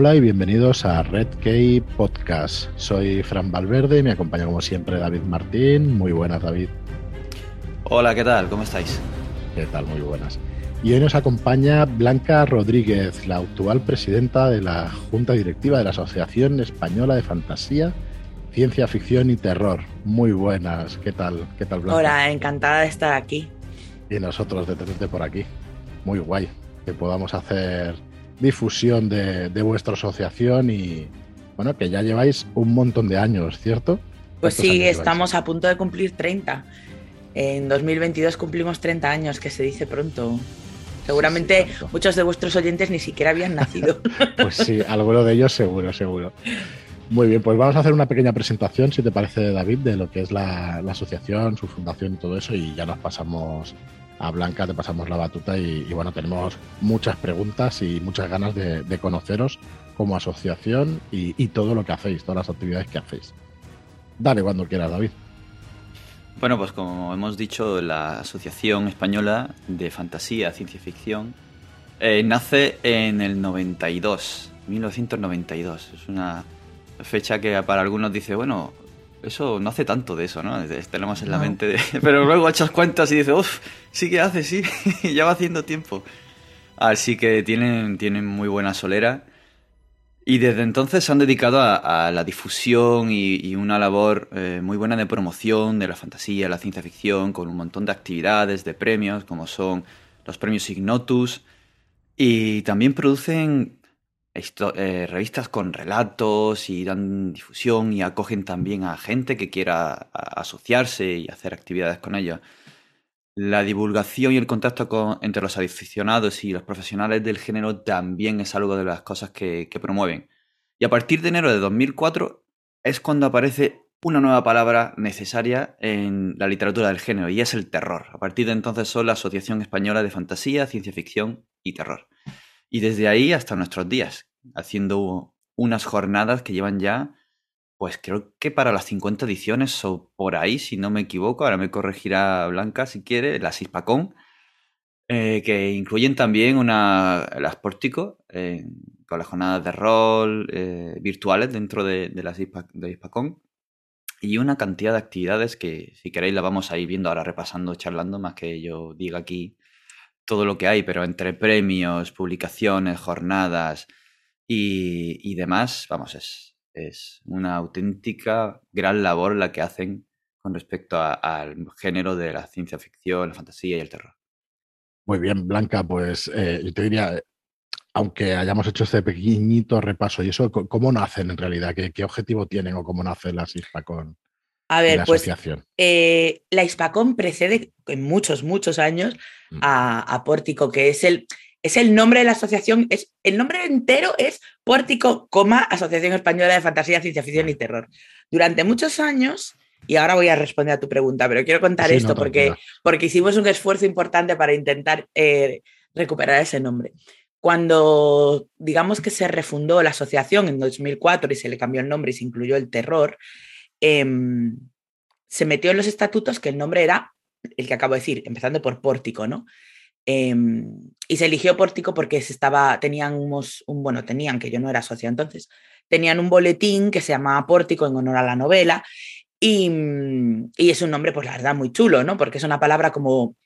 Hola y bienvenidos a Red Key Podcast. Soy Fran Valverde y me acompaña como siempre David Martín. Muy buenas, David. Hola, ¿qué tal? ¿Cómo estáis? ¿Qué tal? Muy buenas. Y hoy nos acompaña Blanca Rodríguez, la actual presidenta de la Junta Directiva de la Asociación Española de Fantasía, Ciencia Ficción y Terror. Muy buenas. ¿Qué tal? ¿Qué tal, Blanca? Hola, encantada de estar aquí. Y nosotros de tenerte por aquí. Muy guay que podamos hacer difusión de, vuestra asociación y bueno, que ya lleváis un montón de años, ¿cierto? Pues sí, estamos a punto de cumplir 30. En 2022 cumplimos 30 años, que se dice pronto. Seguramente muchos de vuestros oyentes ni siquiera habían nacido. pues sí, alguno de ellos seguro, seguro. Muy bien, pues vamos a hacer una pequeña presentación, si te parece, David, de lo que es la, la asociación, su fundación y todo eso, y ya nos pasamos a Blanca te pasamos la batuta y, bueno, tenemos muchas preguntas y muchas ganas de, conoceros como asociación y, todo lo que hacéis, todas las actividades que hacéis. Dale cuando quieras, David. Bueno, pues como hemos dicho, la Asociación Española de Fantasía, Ciencia Ficción, eh, nace en el 92, 1992. Es una fecha que para algunos dice, bueno, eso no hace tanto de eso, ¿no? Tenemos en la mente de... Pero luego echas cuentas y dices, uff, sí que hace, sí, ya va haciendo tiempo. Así que tienen, tienen muy buena solera. Y desde entonces se han dedicado a, la difusión y, una labor eh, muy buena de promoción de la fantasía, la ciencia ficción, con un montón de actividades, de premios, como son los premios Ignotus. Y también producen eh, revistas con relatos y dan difusión y acogen también a gente que quiera asociarse y hacer actividades con ellos. La divulgación y el contacto entre los aficionados y los profesionales del género también es algo de las cosas que, que promueven. Y a partir de enero de 2004 es cuando aparece una nueva palabra necesaria en la literatura del género y es el terror. A partir de entonces son la Asociación Española de Fantasía, Ciencia Ficción y Terror. Y desde ahí hasta nuestros días, haciendo unas jornadas que llevan ya, pues creo que para las 50 ediciones o por ahí, si no me equivoco, ahora me corregirá Blanca si quiere, las Hispacón, eh, que incluyen también una, las Pórtico, eh, con las jornadas de rol eh, virtuales dentro de, las de Hispacón, y una cantidad de actividades que si queréis la vamos a ir viendo ahora repasando, charlando, más que yo diga aquí todo lo que hay, pero entre premios, publicaciones, jornadas, y, demás, vamos, es, es una auténtica gran labor la que hacen con respecto al género de la ciencia ficción, la fantasía y el terror. Muy bien, Blanca, pues eh, yo te diría, aunque hayamos hecho este pequeñito repaso y eso, ¿cómo nacen en realidad? ¿Qué, objetivo tienen o cómo nace la con A ver, pues eh, la ISPACON precede en muchos, muchos años mm. a, a, Pórtico, que es el, es el nombre de la asociación, es, el nombre entero es Pórtico, Asociación Española de Fantasía, Ciencia Ficción y Terror. Durante muchos años, y ahora voy a responder a tu pregunta, pero quiero contar esto porque, porque hicimos un esfuerzo importante para intentar eh, recuperar ese nombre. Cuando digamos que se refundó la asociación en 2004 y se le cambió el nombre y se incluyó el terror, em, se metió en los estatutos que el nombre era el que acabo de decir, empezando por Pórtico, ¿no? Em, y se eligió Pórtico porque se estaba, tenían un, bueno, tenían, que yo no era socia entonces, tenían un boletín que se llamaba Pórtico en honor a la novela y, mm, y, es un nombre, pues la verdad, muy chulo, ¿no? Porque es una palabra como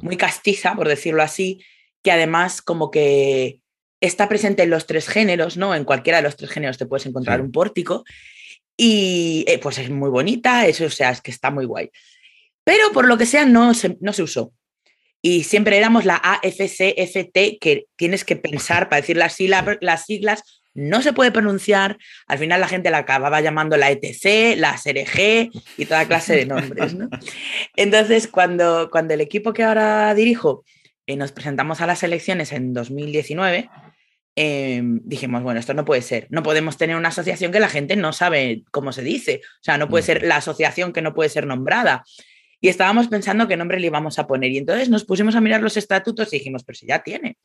muy castiza, por decirlo así, que además como que está presente en los tres géneros, ¿no? En cualquiera de los tres géneros te puedes encontrar un pórtico y eh, pues es muy bonita, eso, o sea, es que está muy guay. Pero por lo que sea no no se usó y siempre éramos la AFCFT, que tienes que pensar para decir las, las siglas, no se puede pronunciar, al final la gente la acababa llamando la ETC, la SRG y toda clase de nombres. Entonces, cuando, cuando el equipo que ahora dirijo eh, nos presentamos a las elecciones en 2019, em, dijimos, bueno, esto no puede ser, no podemos tener una asociación que la gente no sabe cómo se dice, o sea, no puede ser la asociación que no puede ser nombrada y estábamos pensando qué nombre le íbamos a poner. Y entonces nos pusimos a mirar los estatutos y dijimos, pero si ya tiene.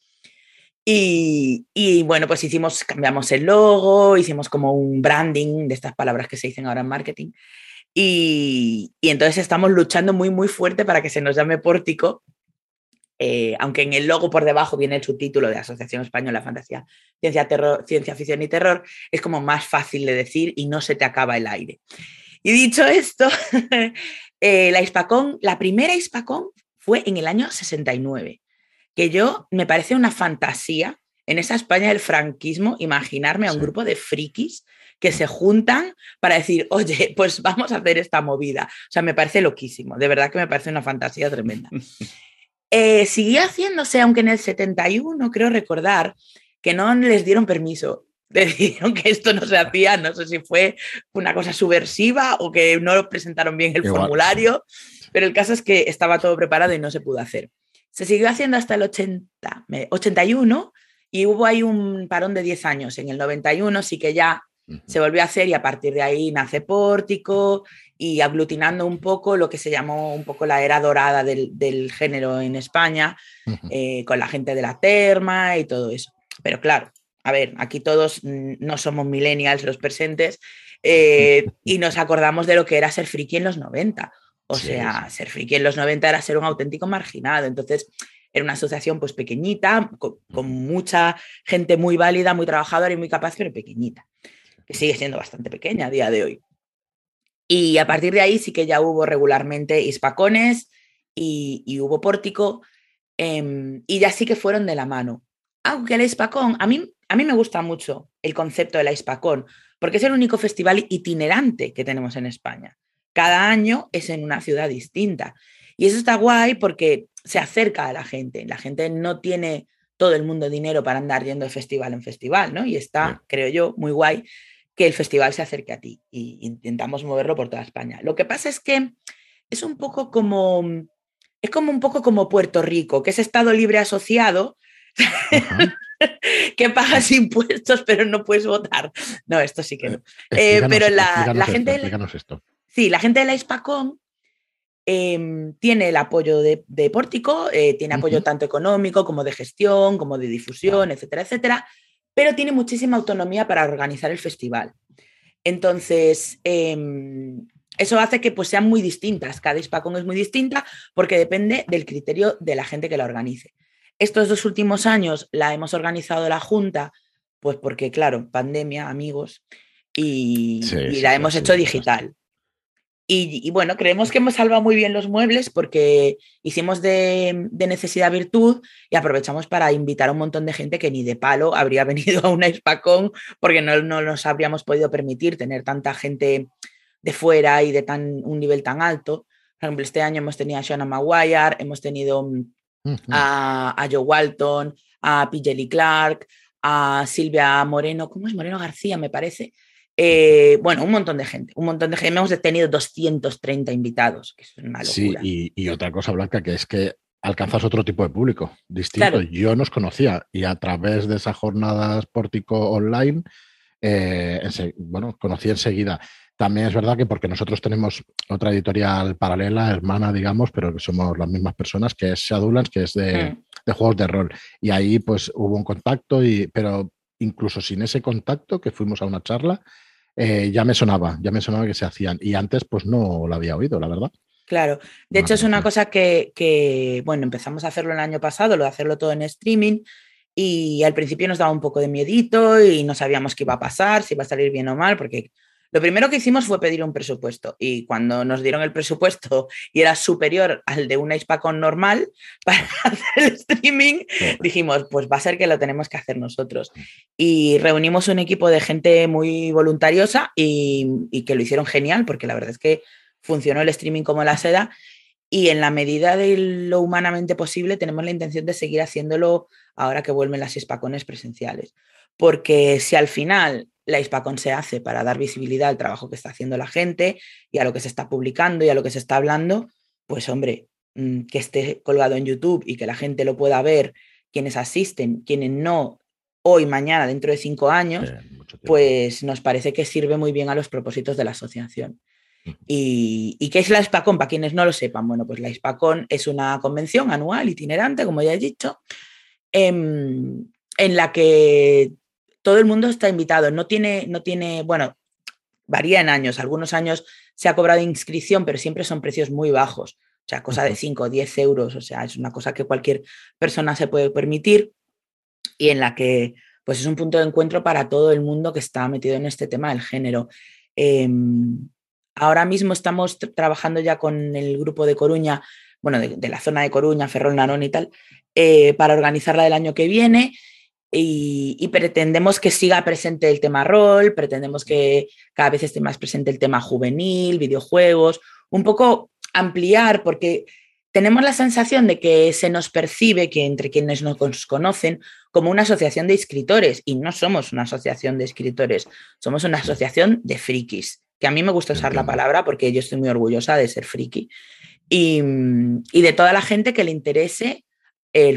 Y, bueno, pues hicimos, cambiamos el logo, hicimos como un branding de estas palabras que se dicen ahora en marketing. Y, y entonces estamos luchando muy, muy fuerte para que se nos llame Pórtico. eh, aunque en el logo por debajo viene el subtítulo de Asociación Española Fantasía, Ciencia, Terror, Ciencia Ficción y Terror, es como más fácil de decir y no se te acaba el aire. Y dicho esto, eh, la Hispacón, la primera Hispacón fue en el año 69, que yo me parece una fantasía en esa España del franquismo imaginarme a un grupo de frikis que se juntan para decir, oye, pues vamos a hacer esta movida. O sea, me parece loquísimo, de verdad que me parece una fantasía tremenda. Eh, siguió haciéndose, aunque en el 71 creo recordar que no les dieron permiso. Decidieron que esto no se hacía, no sé si fue una cosa subversiva o que no presentaron bien el formulario, pero el caso es que estaba todo preparado y no se pudo hacer. Se siguió haciendo hasta el 80, 81 y hubo ahí un parón de 10 años. En el 91 sí que ya se volvió a hacer y a partir de ahí nace Pórtico y aglutinando un poco lo que se llamó un poco la era dorada del, género en España, eh, con la gente de la terma y todo eso. Pero claro, a ver, aquí todos no somos millennials los presentes eh, y nos acordamos de lo que era ser friki en los 90. O sea, ser friki en los 90 era ser un auténtico marginado. Entonces, era una asociación pues pequeñita, con, mucha gente muy válida, muy trabajadora y muy capaz, pero pequeñita, que sigue siendo bastante pequeña a día de hoy. Y a partir de ahí sí que ya hubo regularmente hispacones y, hubo pórtico em, y ya sí que fueron de la mano. Aunque el hispacón, a mí, a mí me gusta mucho el concepto del hispacón, porque es el único festival itinerante que tenemos en España. Cada año es en una ciudad distinta. Y eso está guay porque se acerca a la gente. La gente no tiene todo el mundo dinero para andar yendo de festival en festival, ¿no? Y está, creo yo, muy guay que el festival se acerque a ti y intentamos moverlo por toda España. Lo que pasa es que es un poco como, es como un poco como Puerto Rico, que es Estado libre asociado, que pagas impuestos pero no puedes votar. No, esto sí que no. Eh, pero la, gente... esto. Sí, la gente de la Hispacón Em, tiene el apoyo de, Pórtico, eh, tiene apoyo tanto económico como de gestión, como de difusión, etcétera, etcétera, pero tiene muchísima autonomía para organizar el festival. Entonces, em, eso hace que pues, sean muy distintas. Cada Hispacón es muy distinta porque depende del criterio de la gente que la organice. Estos dos últimos años la hemos organizado la Junta, pues porque, claro, pandemia, amigos, y, la hemos hecho digital. Y, bueno, creemos que hemos salvado muy bien los muebles porque hicimos de, necesidad virtud y aprovechamos para invitar a un montón de gente que ni de palo habría venido a una espacón porque no, nos habríamos podido permitir tener tanta gente de fuera y de tan, un nivel tan alto. Por ejemplo, este año hemos tenido a Shana Maguire, hemos tenido a, a, Joe Walton, a PJ Clark, a Silvia Moreno, ¿cómo es? Moreno García, me parece, eh, bueno, un montón de gente, un montón de gente. Hemos tenido 230 invitados, que es una locura. Sí, y, otra cosa, Blanca, que es que alcanzas otro tipo de público distinto. Yo no os conocía y a través de esas jornadas pórtico online, eh, bueno, conocí enseguida. También es verdad que porque nosotros tenemos otra editorial paralela, hermana, digamos, pero que somos las mismas personas, que es Shadowlands, que es de, mm. de, juegos de rol. Y ahí pues hubo un contacto, y, pero incluso sin ese contacto, que fuimos a una charla, eh, ya me sonaba, ya me sonaba que se hacían. Y antes, pues no lo había oído, la verdad. Claro, de hecho es una cosa que, bueno, empezamos a hacerlo el año pasado, lo de hacerlo todo en streaming, y al principio nos daba un poco de miedito y no sabíamos qué iba a pasar, si iba a salir bien o mal, porque lo primero que hicimos fue pedir un presupuesto y cuando nos dieron el presupuesto y era superior al de una Hispacon normal para hacer el streaming, dijimos, pues va a ser que lo tenemos que hacer nosotros. Y reunimos un equipo de gente muy voluntariosa y, y que lo hicieron genial porque la verdad es que funcionó el streaming como la seda y en la medida de lo humanamente posible tenemos la intención de seguir haciéndolo ahora que vuelven las Hispacones presenciales. Porque si al final la Hispacon se hace para dar visibilidad al trabajo que está haciendo la gente y a lo que se está publicando y a lo que se está hablando, pues hombre, mm, que esté colgado en YouTube y que la gente lo pueda ver, quienes asisten, quienes no, hoy, mañana, dentro de cinco años, pues nos parece que sirve muy bien a los propósitos de la asociación. ¿Y, qué es la Hispacon? Para quienes no lo sepan, bueno, pues la Hispacon es una convención anual itinerante, como ya he dicho, em, en la que todo el mundo está invitado. No tiene, no tiene, bueno, varía en años. Algunos años se ha cobrado inscripción, pero siempre son precios muy bajos. O sea, cosa de 5 o 10 euros, o sea, es una cosa que cualquier persona se puede permitir y en la que pues es un punto de encuentro para todo el mundo que está metido en este tema del género. Em, ahora mismo estamos trabajando ya con el grupo de Coruña, bueno, de, la zona de Coruña, Ferrol, Narón y tal, eh, para organizarla del año que viene. Y, pretendemos que siga presente el tema rol, pretendemos que cada vez esté más presente el tema juvenil, videojuegos, un poco ampliar, porque tenemos la sensación de que se nos percibe que entre quienes nos conocen como una asociación de escritores y no somos una asociación de escritores, somos una asociación de frikis, que a mí me gusta usar la palabra porque yo estoy muy orgullosa de ser friki y, de toda la gente que le interese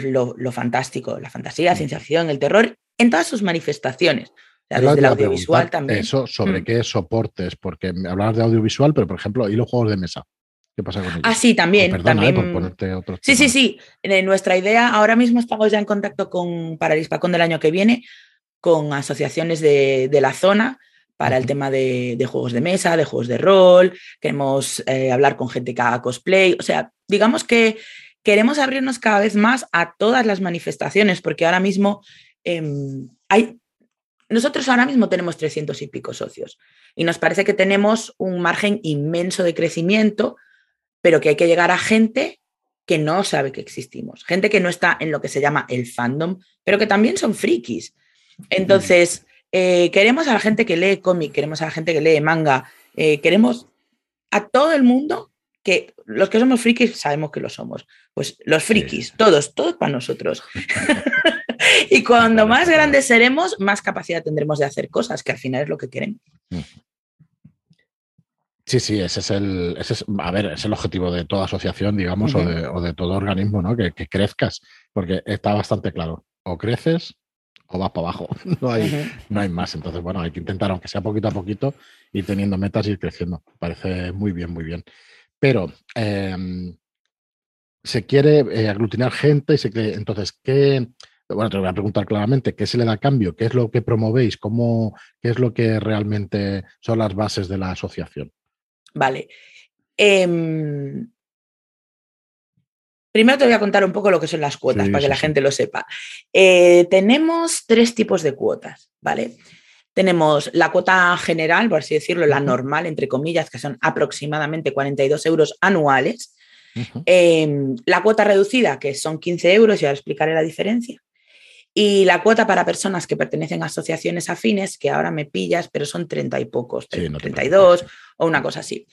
lo, fantástico, la fantasía, la ciencia ficción, el terror, en todas sus manifestaciones. desde el audiovisual también. Eso, sobre mm. qué soportes, porque hablabas de audiovisual, pero por ejemplo, y los juegos de mesa. ¿Qué pasa con ellos? Ah, sí, también. perdona, también. por ponerte otro. Sí, sí, sí. nuestra idea, ahora mismo estamos ya en contacto con, para el Hispacón del año que viene, con asociaciones de, la zona para el tema de, juegos de mesa, de juegos de rol. Queremos eh, hablar con gente que haga cosplay. O sea, digamos que queremos abrirnos cada vez más a todas las manifestaciones, porque ahora mismo em, hay. Nosotros ahora mismo tenemos 300 y pico socios y nos parece que tenemos un margen inmenso de crecimiento pero que hay que llegar a gente que no sabe que existimos, gente que no está en lo que se llama el fandom, pero que también son frikis. Entonces, eh, queremos a la gente que lee cómic, queremos a la gente que lee manga, eh, queremos a todo el mundo que los que somos frikis sabemos que lo somos. Pues los frikis, todos, todos para nosotros. y cuando más grandes seremos, más capacidad tendremos de hacer cosas, que al final es lo que queremos. Sí, sí, ese es el, ese a ver, es el objetivo de toda asociación, digamos, o, de, todo organismo, ¿no? Que, crezcas, porque está bastante claro, o creces o vas para abajo, no hay, no hay más. Entonces, bueno, hay que intentar, aunque sea poquito a poquito, ir teniendo metas y ir creciendo. Parece muy bien, muy bien. Pero em, se quiere eh, aglutinar gente y se cree, entonces, ¿qué, bueno, te voy a preguntar claramente, ¿qué se le da a cambio? ¿Qué es lo que promovéis? ¿Cómo, ¿Qué es lo que realmente son las bases de la asociación? Vale. Em, primero te voy a contar un poco lo que son las cuotas para que la gente lo sepa. Eh, tenemos tres tipos de cuotas, ¿vale? Tenemos la cuota general, por así decirlo, la normal, entre comillas, que son aproximadamente 42 euros anuales. Em, la cuota reducida, que son 15 euros, y ahora explicaré la diferencia. Y la cuota para personas que pertenecen a asociaciones afines, que ahora me pillas, pero son 30 y pocos, 32 o una cosa así.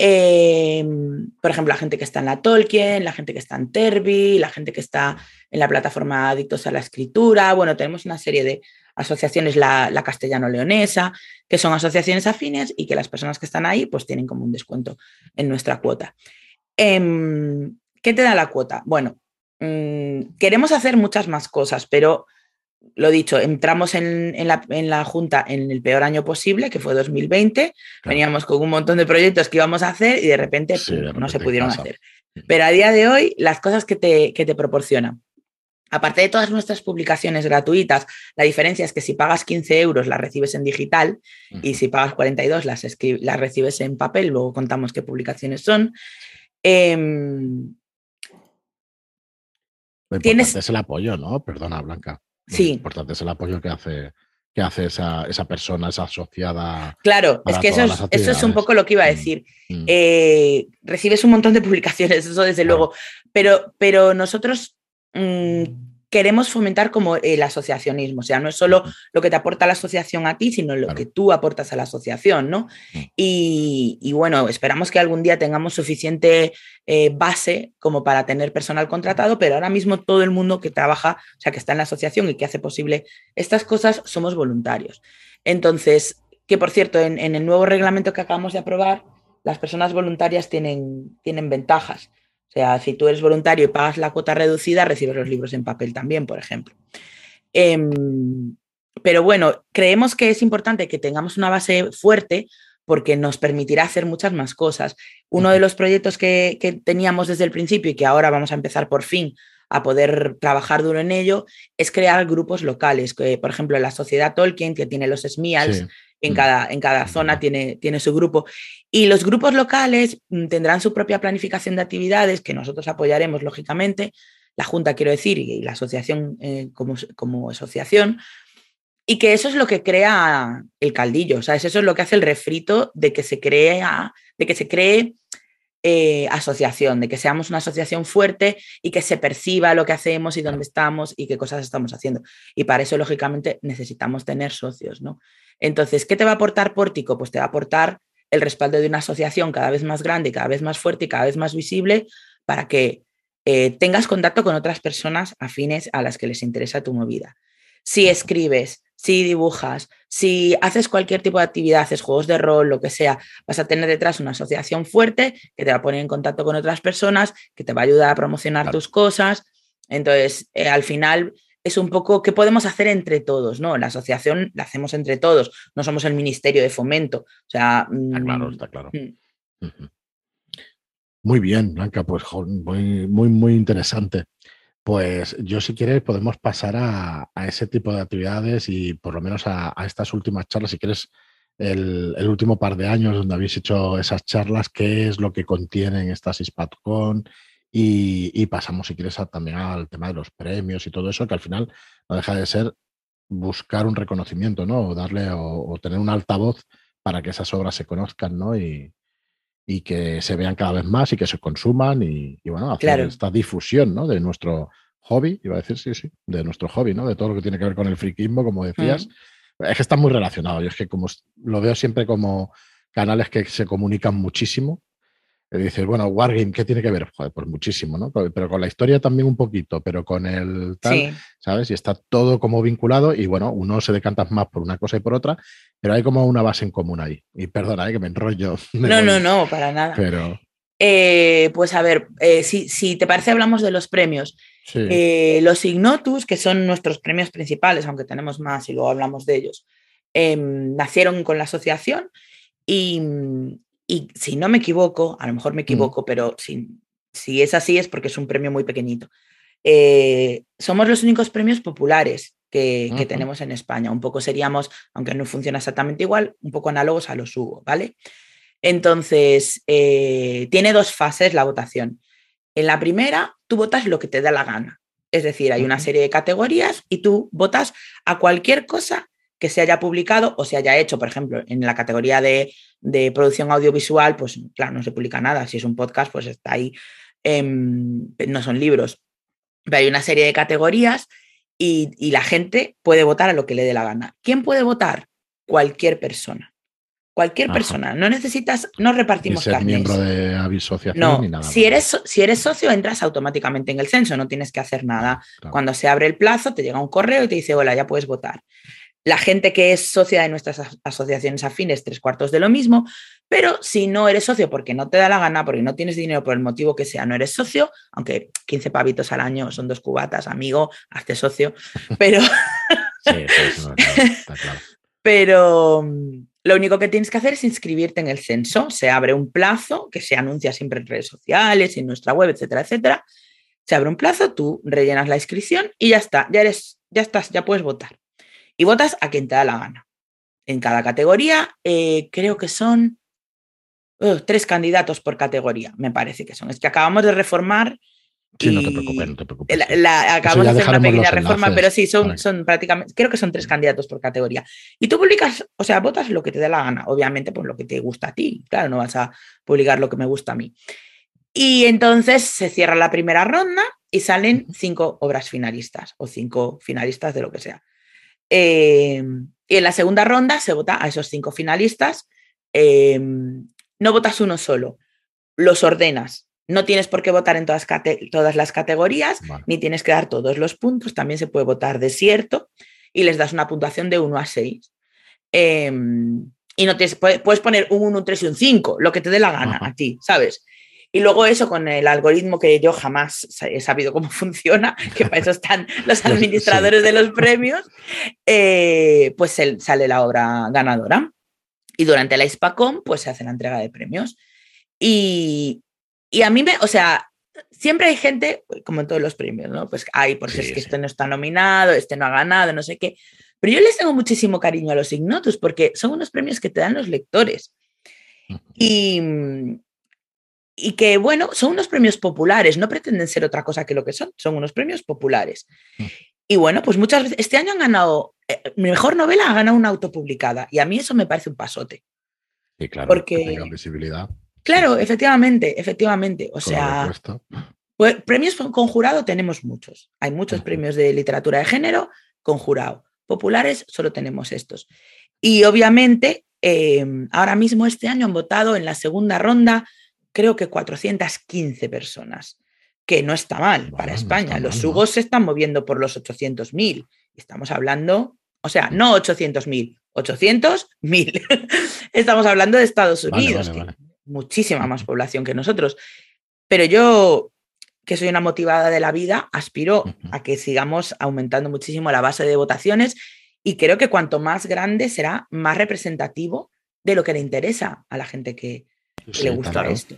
Em, por ejemplo, la gente que está en la Tolkien, la gente que está en Terbi, la gente que está en la plataforma Adictos a la Escritura. Bueno, tenemos una serie de asociaciones, la, castellano-leonesa, que son asociaciones afines y que las personas que están ahí pues tienen como un descuento en nuestra cuota. Em, ¿Qué te da la cuota? Bueno, Mm, queremos hacer muchas más cosas, pero lo dicho, entramos en, la, Junta en el peor año posible, que fue 2020. Veníamos con un montón de proyectos que íbamos a hacer y de repente, no se pudieron hacer. Pero a día de hoy, las cosas que te, que te proporcionan. Aparte de todas nuestras publicaciones gratuitas, la diferencia es que si pagas 15 euros las recibes en digital y si pagas 42 las, las recibes en papel, luego contamos qué publicaciones son. Em, lo importante es el apoyo, ¿no? Perdona, Blanca. Sí. Lo importante es el apoyo que hace, que hace esa, esa persona, esa asociada. Claro, es que eso es, eso es, un poco lo que iba a mm, decir. Mm. Eh, recibes un montón de publicaciones, eso desde luego, pero, pero nosotros mm, queremos fomentar como el asociacionismo, o sea, no es solo lo que te aporta la asociación a ti, sino lo que tú aportas a la asociación, ¿no? Mm. Y, bueno, esperamos que algún día tengamos suficiente eh, base como para tener personal contratado, pero ahora mismo todo el mundo que trabaja, o sea, que está en la asociación y que hace posible estas cosas, somos voluntarios. Entonces, que por cierto, en, en el nuevo reglamento que acabamos de aprobar, las personas voluntarias tienen, tienen ventajas. O sea, si tú eres voluntario y pagas la cuota reducida, recibes los libros en papel también, por ejemplo. Em, pero bueno, creemos que es importante que tengamos una base fuerte porque nos permitirá hacer muchas más cosas. Uno de los proyectos que, teníamos desde el principio y que ahora vamos a empezar por fin a poder trabajar duro en ello es crear grupos locales. Que, por ejemplo, la sociedad Tolkien, que tiene los SMIALs, en, mm. cada, en cada zona tiene, tiene su grupo. Y los grupos locales mm, tendrán su propia planificación de actividades que nosotros apoyaremos, lógicamente, la Junta, quiero decir, y la asociación eh, como, como asociación, y que eso es lo que crea el caldillo, ¿sabes? Eso es lo que hace el refrito de que se crea, de que se cree eh, asociación, de que seamos una asociación fuerte y que se perciba lo que hacemos y dónde estamos y qué cosas estamos haciendo. Y para eso, lógicamente, necesitamos tener socios, ¿no? Entonces, ¿qué te va a aportar Pórtico? Pues te va a aportar el respaldo de una asociación cada vez más grande, cada vez más fuerte y cada vez más visible para que eh, tengas contacto con otras personas afines a las que les interesa tu movida. Si escribes, si dibujas, si haces cualquier tipo de actividad, haces juegos de rol, lo que sea, vas a tener detrás una asociación fuerte que te va a poner en contacto con otras personas, que te va a ayudar a promocionar tus cosas. Entonces, eh, al final es un poco qué podemos hacer entre todos, ¿no? La asociación la hacemos entre todos, no somos el Ministerio de Fomento. O sea, está claro, mm, está claro. Mm. Muy bien, Blanca, pues muy, muy, muy interesante. Pues yo si quieres podemos pasar a, ese tipo de actividades y por lo menos a, estas últimas charlas, si quieres el, último par de años donde habéis hecho esas charlas, qué es lo que contienen estas ISPATCON y, pasamos si quieres también al tema de los premios y todo eso, que al final no deja de ser buscar un reconocimiento, ¿no? O darle o, tener un altavoz para que esas obras se conozcan, ¿no? Y, y que se vean cada vez más y que se consuman y, bueno, hacer esta difusión ¿no? de nuestro hobby, iba a decir, sí, sí, de nuestro hobby, ¿no? De todo lo que tiene que ver con el friquismo, como decías. Mm. Es que está muy relacionado. y es que como lo veo siempre como canales que se comunican muchísimo y dices, bueno, Wargame, ¿qué tiene que ver? Joder, pues muchísimo, ¿no? Pero con la historia también un poquito, pero con el tal, ¿sabes? Y está todo como vinculado y bueno, uno se decanta más por una cosa y por otra, pero hay como una base en común ahí. Y perdona, ¿eh? que me enrollo. no, no, no, para nada. Pero... Eh, pues a ver, eh, si, te parece, hablamos de los premios. los Ignotus, que son nuestros premios principales, aunque tenemos más y luego hablamos de ellos, em, nacieron con la asociación y, y si no me equivoco, a lo mejor me equivoco, pero si, si, es así es porque es un premio muy pequeñito. Eh, somos los únicos premios populares que, tenemos en España. Un poco seríamos, aunque no funciona exactamente igual, un poco análogos a los Hugo, ¿vale? Entonces, eh, tiene dos fases la votación. En la primera, tú votas lo que te da la gana. Es decir, hay una serie de categorías y tú votas a cualquier cosa que se haya publicado o se haya hecho, por ejemplo, en la categoría de, producción audiovisual, pues claro, no se publica nada. Si es un podcast, pues está ahí, no son libros. Pero hay una serie de categorías y, la gente puede votar a lo que le dé la gana. ¿Quién puede votar? Cualquier persona. Cualquier persona. No necesitas, no repartimos ser miembro de asociación no, ni nada. Si eres, si eres socio, entras automáticamente en el censo, no tienes que hacer nada. Cuando se abre el plazo, te llega un correo y te dice, hola, ya puedes votar. La gente que es socia de nuestras asociaciones afines, tres cuartos de lo mismo, pero si no eres socio porque no te da la gana, porque no tienes dinero por el motivo que sea, no eres socio, aunque 15 pavitos al año son dos cubatas, amigo, hazte socio, pero... Pero lo único que tienes que hacer es inscribirte en el censo. Se abre un plazo que se anuncia siempre en redes sociales, en nuestra web, etcétera, etcétera. Se abre un plazo, tú rellenas la inscripción y ya está, ya eres, ya estás, ya puedes votar y votas a quien te da la gana. En cada categoría eh, creo que son uh, tres candidatos por categoría, me parece que son. Es que acabamos de reformar. Sí, no te preocupes, no te preocupes. acabamos de hacer una pequeña reforma, pero sí, son, son prácticamente, creo que son tres candidatos por categoría. Y tú publicas, o sea, votas lo que te dé la gana, obviamente, por lo que te gusta a ti. Claro, no vas a publicar lo que me gusta a mí. Y entonces se cierra la primera ronda y salen cinco obras finalistas o cinco finalistas de lo que sea. Em, y en la segunda ronda se vota a esos cinco finalistas. Em, no votas uno solo, los ordenas. No tienes por qué votar en todas, todas las categorías, ni tienes que dar todos los puntos. También se puede votar desierto y les das una puntuación de 1 a 6. Em, y no tienes, puedes poner un 1, un 3 y un 5, lo que te dé la gana a ti, ¿sabes? Y luego eso con el algoritmo que yo jamás he sabido cómo funciona, que para eso están los administradores de los premios, eh, pues sale la obra ganadora. Y durante la ISPACOM, pues se hace la entrega de premios. Y, a mí me, o sea, siempre hay gente, como en todos los premios, ¿no? Pues hay, porque es que este no está nominado, este no ha ganado, no sé qué. Pero yo les tengo muchísimo cariño a los Ignotus porque son unos premios que te dan los lectores. Y, y que, bueno, son unos premios populares, no pretenden ser otra cosa que lo que son, son unos premios populares. Mm. Y bueno, pues muchas veces, este año han ganado, eh, mi mejor novela ha ganado una autopublicada y a mí eso me parece un pasote. Y claro, porque que visibilidad. Claro, efectivamente, efectivamente. O sea, pues, premios con jurado tenemos muchos. Hay muchos premios de literatura de género con jurado. Populares solo tenemos estos. Y obviamente, em, ahora mismo este año han votado en la segunda ronda creo que 415 personas, que no está mal para España. los Hugos se están moviendo por los 800.000. Estamos hablando, o sea, no 800.000, 800.000. Estamos hablando de Estados Unidos, muchísima más población que nosotros. Pero yo, que soy una motivada de la vida, aspiro a que sigamos aumentando muchísimo la base de votaciones y creo que cuanto más grande será, más representativo de lo que le interesa a la gente que, le gusta esto.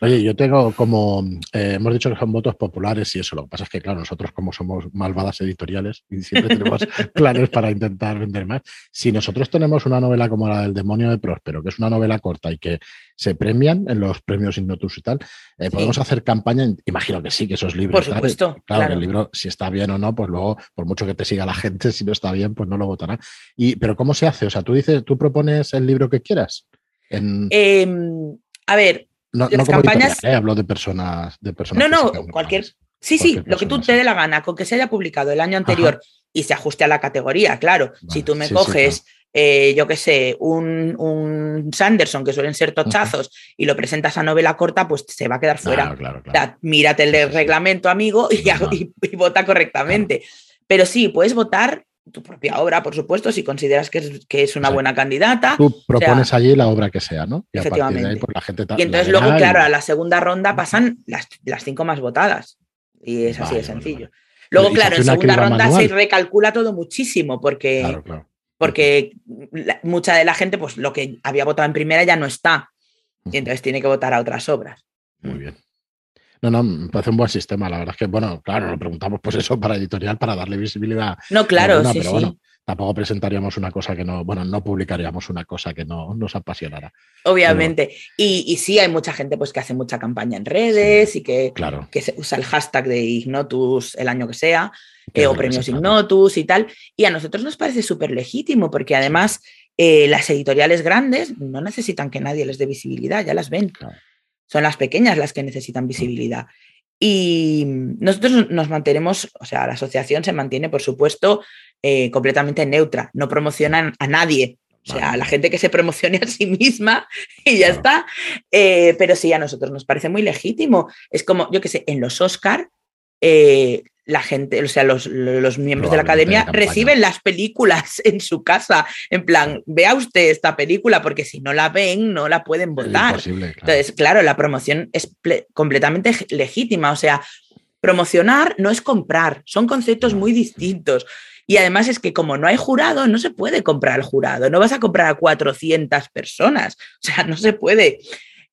Oye, yo tengo como, eh, hemos dicho que son votos populares y eso, lo que pasa es que, claro, nosotros como somos malvadas editoriales y siempre tenemos planes para intentar vender más, si nosotros tenemos una novela como la del demonio de Próspero, que es una novela corta y que se premian en los premios Innotus y tal, eh, podemos hacer campaña, imagino que sí, que esos libros. Por supuesto. Claro, que el libro, si está bien o no, pues luego, por mucho que te siga la gente, si no está bien, pues no lo votará. Y, pero ¿cómo se hace? O sea, tú dices, tú propones el libro que quieras. Em, a ver, no, las campañas. ¿eh? Hablo de personas. De personas no, no, cualquier. Sí, sí, lo que tú te dé la gana, con que se haya publicado el año anterior y se ajuste a la categoría, claro. si tú me coges, eh, yo qué sé, un, Sanderson, que suelen ser tochazos, y lo presentas a novela corta, pues se va a quedar fuera. mírate el reglamento, amigo, y, y, vota correctamente. Pero sí, puedes votar tu propia obra, por supuesto, si consideras que es, que es una buena candidata. Tú propones allí la obra que sea, ¿no? Y efectivamente. Pues, la gente y entonces luego, claro, a la segunda ronda pasan las, cinco más votadas. Y es así de sencillo. Luego, claro, en segunda ronda se recalcula todo muchísimo porque, porque mucha de la gente, pues lo que había votado en primera ya no está. Y entonces tiene que votar a otras obras. Muy bien. No, no, me parece un buen sistema. La verdad es que, bueno, claro, lo preguntamos pues eso para editorial, para darle visibilidad. No, claro, sí, pero bueno, tampoco presentaríamos una cosa que no, bueno, no publicaríamos una cosa que no nos apasionara. Obviamente. Y, sí, hay mucha gente pues que hace mucha campaña en redes y que, claro. que se usa el hashtag de Ignotus el año que sea, eh, o premios Ignotus y tal. Y a nosotros nos parece súper legítimo porque además eh, las editoriales grandes no necesitan que nadie les dé visibilidad, ya las ven. Son las pequeñas las que necesitan visibilidad. Y nosotros nos mantenemos, o sea, la asociación se mantiene, por supuesto, eh, completamente neutra. No promocionan a nadie. O sea, a la gente que se promocione a sí misma y ya está. Eh, pero sí, a nosotros nos parece muy legítimo. Es como, yo qué sé, en los Oscar, eh, la gente, o sea, los, miembros de la academia reciben las películas en su casa. En plan, vea usted esta película, porque si no la ven, no la pueden votar. Entonces, claro, la promoción es completamente legítima. O sea, promocionar no es comprar, son conceptos muy distintos. Y además es que como no hay jurado, no se puede comprar el jurado, no vas a comprar a 400 personas, o sea, no se puede.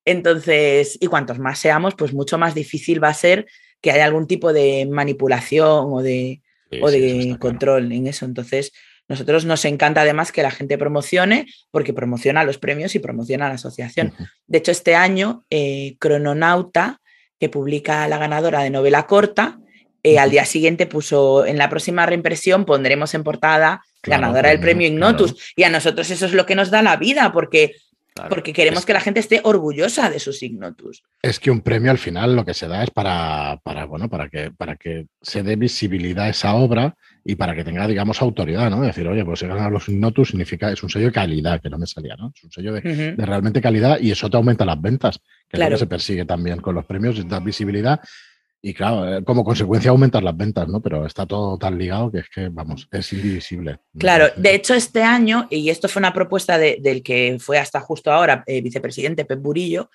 Entonces, y cuantos más seamos, pues mucho más difícil va a ser que haya algún tipo de manipulación o de, de control en eso. Entonces, nosotros nos encanta además que la gente promocione, porque promociona los premios y promociona la asociación. De hecho, este año, eh, Crononauta, que publica la ganadora de novela corta, eh, al día siguiente puso en la próxima reimpresión pondremos en portada ganadora del premio Ignotus. Y a nosotros eso es lo que nos da la vida, porque porque queremos que la gente esté orgullosa de sus ignotus. Es que un premio al final lo que se da es para, para, bueno, para que, para que se dé visibilidad a esa obra y para que tenga, digamos, autoridad, ¿no? Decir, oye, pues si ganan los ignotus significa, es un sello de calidad, que no me salía, ¿no? Es un sello de, realmente calidad y eso te aumenta las ventas, que es lo que se persigue también con los premios, dar visibilidad y claro, eh, como consecuencia aumentar las ventas, ¿no? Pero está todo tan ligado que es que, vamos, es indivisible. Claro, de hecho este año, y esto fue una propuesta del que fue hasta justo ahora eh, vicepresidente Pep Burillo,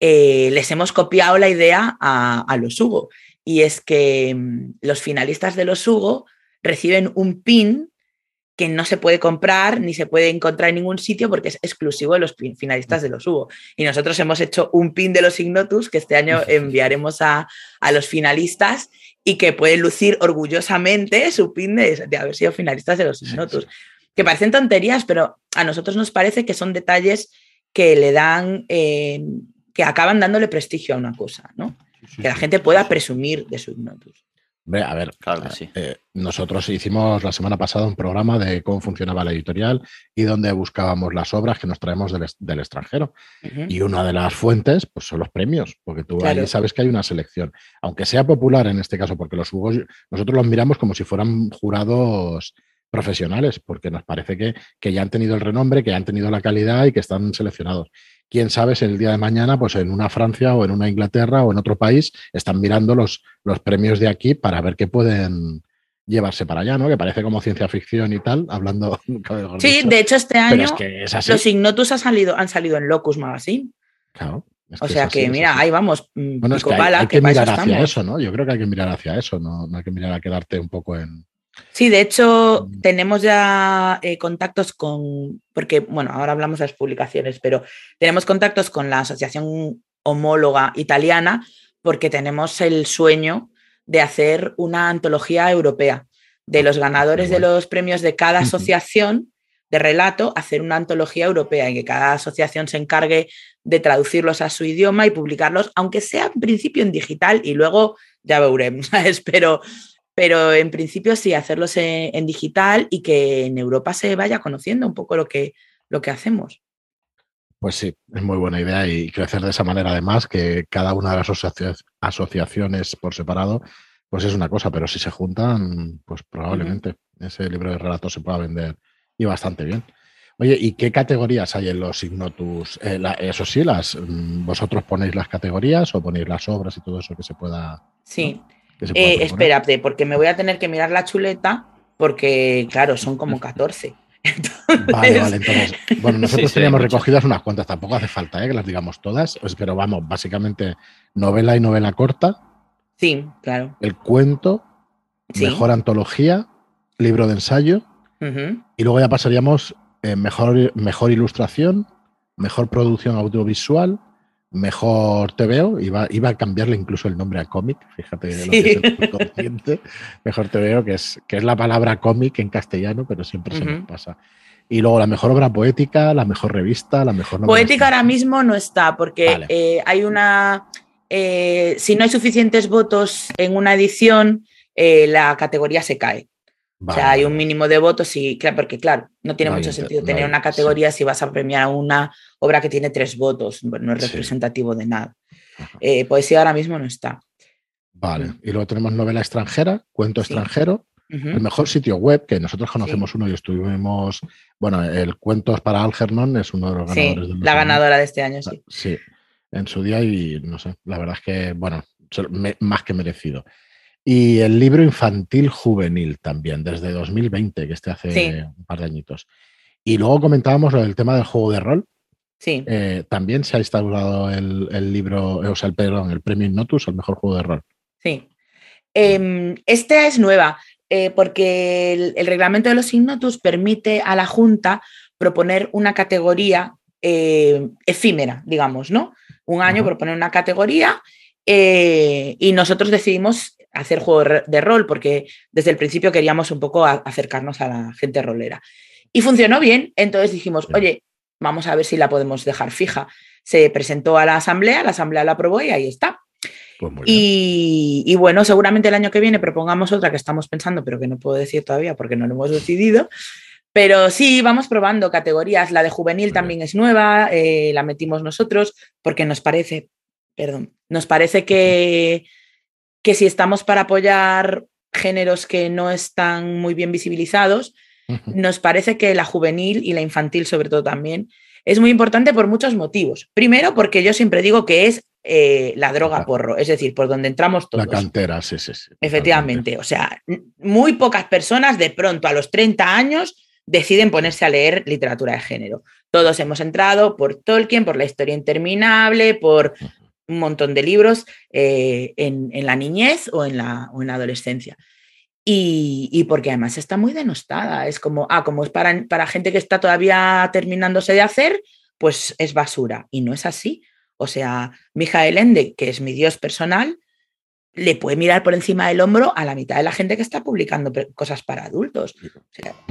eh, les hemos copiado la idea a, los Hugo. Y es que mm, los finalistas de los Hugo reciben un pin que no se puede comprar ni se puede encontrar en ningún sitio porque es exclusivo de los finalistas de los Hugo. Y nosotros hemos hecho un pin de los Ignotus que este año enviaremos a, los finalistas y que pueden lucir orgullosamente su pin de, haber sido finalistas de los Ignotus. Que parecen tonterías, pero a nosotros nos parece que son detalles que le dan, eh, que acaban dándole prestigio a una cosa, ¿no? que la gente pueda presumir de su Ignotus a ver, claro eh, nosotros hicimos la semana pasada un programa de cómo funcionaba la editorial y donde buscábamos las obras que nos traemos del, extranjero. Y una de las fuentes pues, son los premios, porque tú ahí sabes que hay una selección. Aunque sea popular en este caso, porque los jugos nosotros los miramos como si fueran jurados profesionales, porque nos parece que, que ya han tenido el renombre, que ya han tenido la calidad y que están seleccionados quién sabe si el día de mañana, pues en una Francia o en una Inglaterra o en otro país, están mirando los, los premios de aquí para ver qué pueden llevarse para allá, ¿no? Que parece como ciencia ficción y tal, hablando. Sí, de hecho, este año los Ignotus han salido, han salido en Locus Magazine. Claro. o sea que, mira, ahí vamos. Mm, bueno, es que hay, que, mirar hacia eso, ¿no? Yo creo que hay que mirar hacia eso, no, no hay que mirar a quedarte un poco en, Sí, de hecho, mm. tenemos ya eh, contactos con, porque, bueno, ahora hablamos de las publicaciones, pero tenemos contactos con la Asociación Homóloga Italiana porque tenemos el sueño de hacer una antología europea de los ganadores de los premios de cada asociación de relato, hacer una antología europea en que cada asociación se encargue de traducirlos a su idioma y publicarlos, aunque sea en principio en digital y luego ya veremos, ¿sabes? Pero pero en principio sí, hacerlos en, digital y que en Europa se vaya conociendo un poco lo que, lo que hacemos. Pues sí, es muy buena idea y crecer de esa manera además, que cada una de las asociaciones por separado, pues es una cosa, pero si se juntan, pues probablemente ese libro de relatos se pueda vender y bastante bien. Oye, ¿y qué categorías hay en los Ignotus? Eh, eso sí, las, mm, ¿vosotros ponéis las categorías o ponéis las obras y todo eso que se pueda... Sí, eh, espérate, porque me voy a tener que mirar la chuleta, porque claro, son como 14. Vale, vale, entonces, bueno, nosotros teníamos recogidas unas cuantas, tampoco hace falta ¿eh? que las digamos todas, pues, pero vamos, básicamente novela y novela corta. Sí, claro. El cuento, mejor antología, libro de ensayo, y luego ya pasaríamos eh, mejor, mejor ilustración, mejor producción audiovisual, mejor TVO, iba, iba a cambiarle incluso el nombre a cómic, fíjate lo que es el consciente, mejor TVO, que es, que es la palabra cómic en castellano, pero siempre se nos pasa. Y luego la mejor obra poética, la mejor revista, la mejor Poética ahora mismo no está, porque eh, hay una. Eh, si no hay suficientes votos en una edición, eh, la categoría se cae. O sea, hay un mínimo de votos y, claro, porque claro, no tiene mucho sentido tener una categoría si vas a premiar una obra que tiene tres votos, no es representativo de nada. Eh, poesía ahora mismo no está. Vale, y luego tenemos novela extranjera, cuento extranjero, el mejor sitio web, que nosotros conocemos uno y estuvimos, bueno, el Cuentos para Algernon es uno de los ganadores. Sí, la ganadora de este año, sí. Sí, en su día y no sé, la verdad es que, bueno, más que merecido. Y el libro infantil juvenil también, desde 2020, que este hace un par de añitos. Y luego comentábamos el tema del juego de rol. Sí. Eh, también se ha instaurado el, libro, o sea, el, perdón, el premio Innotus al mejor juego de rol. Sí. Eh, esta es nueva, eh, porque el, reglamento de los Innotus permite a la Junta proponer una categoría efímera, digamos, ¿no? Un año proponer una categoría y nosotros decidimos hacer juego de rol, porque desde el principio queríamos un poco acercarnos a la gente rolera. Y funcionó bien, entonces dijimos, oye, vamos a ver si la podemos dejar fija. Se presentó a la asamblea, la asamblea la aprobó y ahí está. Pues y, bueno, seguramente el año que viene propongamos otra que estamos pensando, pero que no puedo decir todavía porque no lo hemos decidido. Pero sí, vamos probando categorías. La de juvenil también es nueva, eh, la metimos nosotros porque nos parece, perdón, nos parece que que si estamos para apoyar géneros que no están muy bien visibilizados, nos parece que la juvenil y la infantil sobre todo también es muy importante por muchos motivos. Primero, porque yo siempre digo que es eh, la droga porro, es decir, por donde entramos todos. La cantera, sí, sí, sí. Efectivamente, o sea, muy pocas personas de pronto a los 30 años deciden ponerse a leer literatura de género. Todos hemos entrado por Tolkien, por la historia interminable, por un montón de libros eh, en, la niñez o en la, o en adolescencia. y, porque además está muy denostada. Es como, ah, como es para, para gente que está todavía terminándose de hacer, pues es basura. Y no es así. O sea, Mijael Ende, que es mi dios personal, le puede mirar por encima del hombro a la mitad de la gente que está publicando cosas para adultos.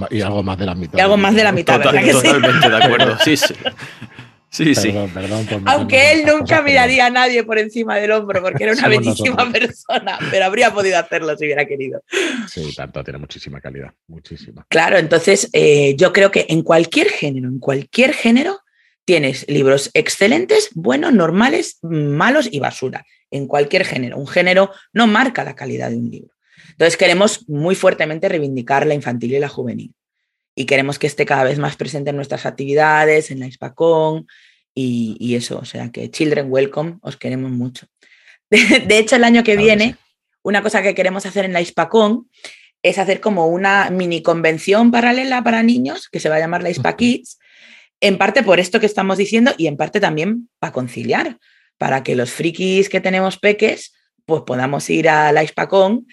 y algo más de la mitad. Y algo más de la mitad. totalmente de acuerdo. Sí, sí. Sí, sí. Aunque él nunca miraría a nadie por encima del hombro porque era una bellísima persona, pero habría podido hacerlo si hubiera querido. Sí, tanto, tiene muchísima calidad, muchísima. Claro, entonces eh, yo creo que en cualquier género, en cualquier género, tienes libros excelentes, buenos, normales, malos y basura. En cualquier género. Un género no marca la calidad de un libro. Entonces queremos muy fuertemente reivindicar la infantil y la juvenil y queremos que esté cada vez más presente en nuestras actividades, en la ISPACON y, eso, o sea que Children Welcome, os queremos mucho. De, hecho, el año que viene, una cosa que queremos hacer en la ISPACON es hacer como una mini convención paralela para niños que se va a llamar la ISPA Kids, en parte por esto que estamos diciendo y en parte también para conciliar, para que los frikis que tenemos peques pues podamos ir a la ISPACON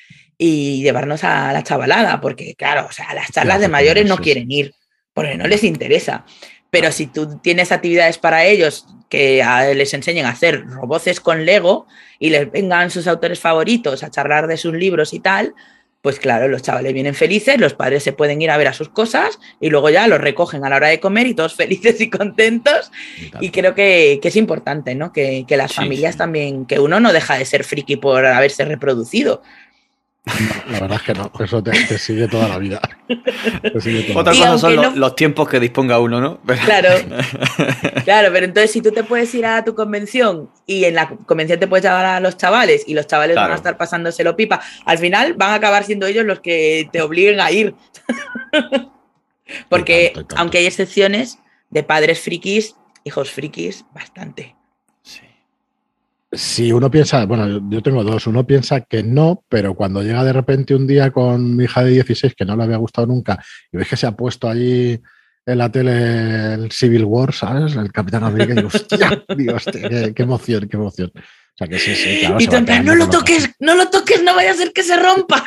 y llevarnos a la chavalada, porque claro, o sea, las charlas de mayores no quieren ir, porque no les interesa. Pero si tú tienes actividades para ellos que les enseñen a hacer roboces con Lego y les vengan sus autores favoritos a charlar de sus libros y tal, pues claro, los chavales vienen felices, los padres se pueden ir a ver a sus cosas y luego ya los recogen a la hora de comer y todos felices y contentos. Y creo que, es importante, ¿no? Que, las familias también, que uno no deja de ser friki por haberse reproducido, la verdad es que no, eso te, sigue toda la vida. Otra cosa son los tiempos que disponga uno, ¿no? Claro, claro, pero entonces si tú te puedes ir a tu convención y en la convención te puedes llevar a los chavales y los chavales van a estar pasándoselo pipa, al final van a acabar siendo ellos los que te obliguen a ir. Porque aunque hay excepciones de padres frikis, hijos frikis, bastante si uno piensa, bueno, yo tengo dos, uno piensa que no, pero cuando llega de repente un día con mi hija de 16 que no le había gustado nunca y ves que se ha puesto allí en la tele el Civil War, ¿sabes? El Capitán América y digo, hostia, digo, hostia qué, emoción, qué emoción. O sea que sí, sí, claro. Y tú no lo toques, no lo toques, no vaya a ser que se rompa.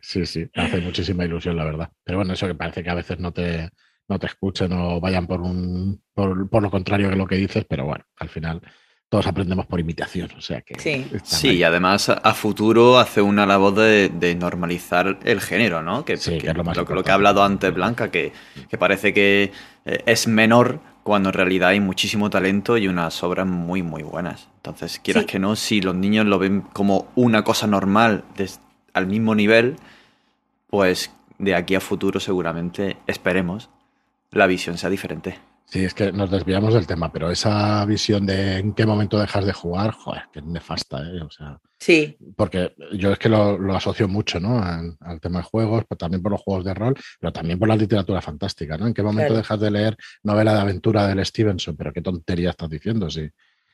Sí, sí, hace muchísima ilusión, la verdad. Pero bueno, eso que parece que a veces no te, no te escuchen o vayan por un por, por lo contrario que lo que dices, pero bueno, al final todos aprendemos por imitación, o sea que... Sí, sí y además a futuro hace una labor de, normalizar el género, ¿no? Que, sí, que es lo, más lo, que ha hablado antes Blanca, que, parece que eh, es menor cuando en realidad hay muchísimo talento y unas obras muy, muy buenas. Entonces, quieras que no, si los niños lo ven como una cosa normal al mismo nivel, pues de aquí a futuro seguramente, esperemos, la visión sea diferente. Sí, es que nos desviamos del tema, pero esa visión de en qué momento dejas de jugar, joder, que es nefasta, ¿eh? O sea, sí. Porque yo es que lo, asocio mucho, ¿no? Al, tema de juegos, pero también por los juegos de rol, pero también por la literatura fantástica, ¿no? ¿En qué momento dejas de leer novela de aventura del Stevenson? Pero qué tontería estás diciendo, sí.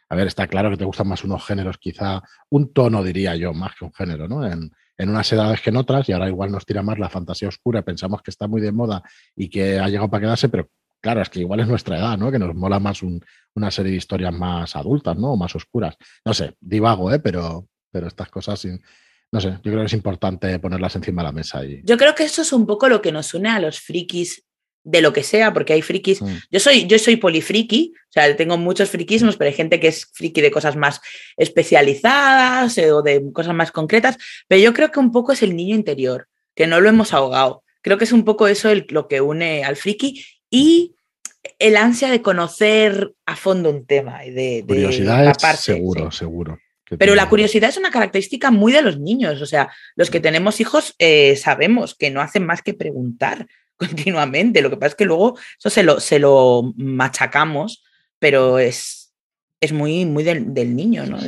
A ver, está claro que te gustan más unos géneros, quizá un tono, diría yo, más que un género, ¿no? En, en unas edades que en otras, y ahora igual nos tira más la fantasía oscura, pensamos que está muy de moda y que ha llegado para quedarse, pero claro, es que igual es nuestra edad, ¿no? Que nos mola más una serie de historias más adultas, ¿no? O más oscuras. No sé, divago, ¿eh? Pero, pero estas cosas, no sé, yo creo que es importante ponerlas encima de la mesa. Y... Yo creo que eso es un poco lo que nos une a los frikis de lo que sea, porque hay frikis. Mm. Yo soy, yo soy polifriki, o sea, tengo muchos frikismos, pero hay gente que es friki de cosas más especializadas eh, o de cosas más concretas. Pero yo creo que un poco es el niño interior, que no lo hemos ahogado. Creo que es un poco eso lo que une al friki y el ansia de conocer a fondo un tema y de, curiosidad seguro, seguro. Pero la curiosidad es una característica muy de los niños. O sea, los que tenemos hijos eh, sabemos que no hacen más que preguntar continuamente. Lo que pasa es que luego eso se lo, se lo machacamos, pero es, es muy, muy del, niño, ¿no?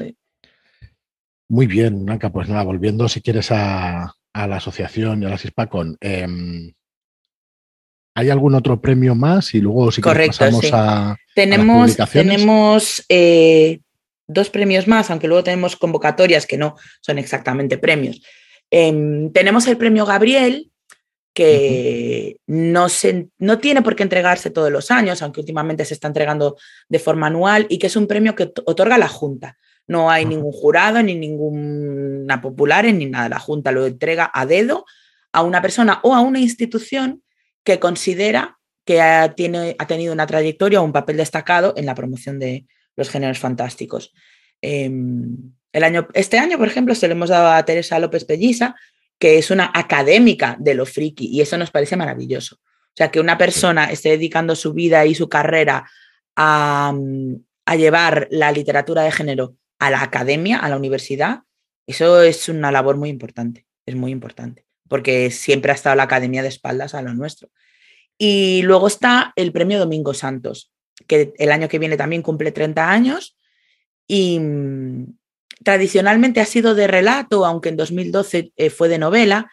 Muy bien, Blanca. Pues nada, volviendo si quieres a, la asociación y a la CISPACON. Em, ¿Hay algún otro premio más? Y luego si Correcto, pasamos a, tenemos, tenemos eh, dos premios más, aunque luego tenemos convocatorias que no son exactamente premios. Em, tenemos el premio Gabriel, que no, se, no tiene por qué entregarse todos los años, aunque últimamente se está entregando de forma anual, y que es un premio que otorga la Junta. No hay ningún jurado, ni ninguna popular, ni nada. La Junta lo entrega a dedo a una persona o a una institución que considera que ha, tiene, ha tenido una trayectoria o un papel destacado en la promoción de los géneros fantásticos. Em, el año, este año, por ejemplo, se lo hemos dado a Teresa López Pelliza, que es una académica de lo friki, y eso nos parece maravilloso. O sea, que una persona esté dedicando su vida y su carrera a, a llevar la literatura de género a la academia, a la universidad, eso es una labor muy importante, es muy importante, porque siempre ha estado la academia de espaldas a lo nuestro. Y luego está el premio Domingo Santos, que el año que viene también cumple 30 años y mm, tradicionalmente ha sido de relato, aunque en 2012 eh, fue de novela.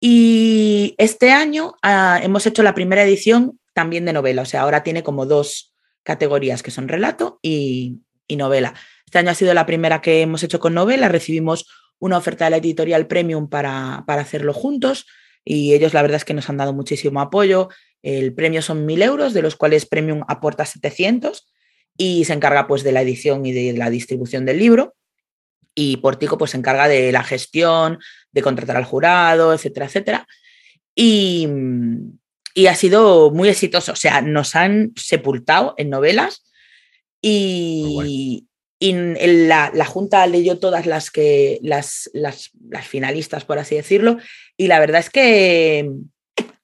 Y este año ah, hemos hecho la primera edición también de novela, o sea, ahora tiene como dos categorías que son relato y, y novela. Este año ha sido la primera que hemos hecho con novela, recibimos una oferta de la editorial Premium para, para hacerlo juntos y ellos la verdad es que nos han dado muchísimo apoyo. El premio son 1.000 euros, de los cuales Premium aporta 700 y se encarga pues de la edición y de la distribución del libro. Y Portico pues se encarga de la gestión, de contratar al jurado, etcétera, etcétera. Y, y ha sido muy exitoso. O sea, nos han sepultado en novelas y, y la, la, Junta leyó todas las, que, las, las, las, finalistas, por así decirlo, y la verdad es que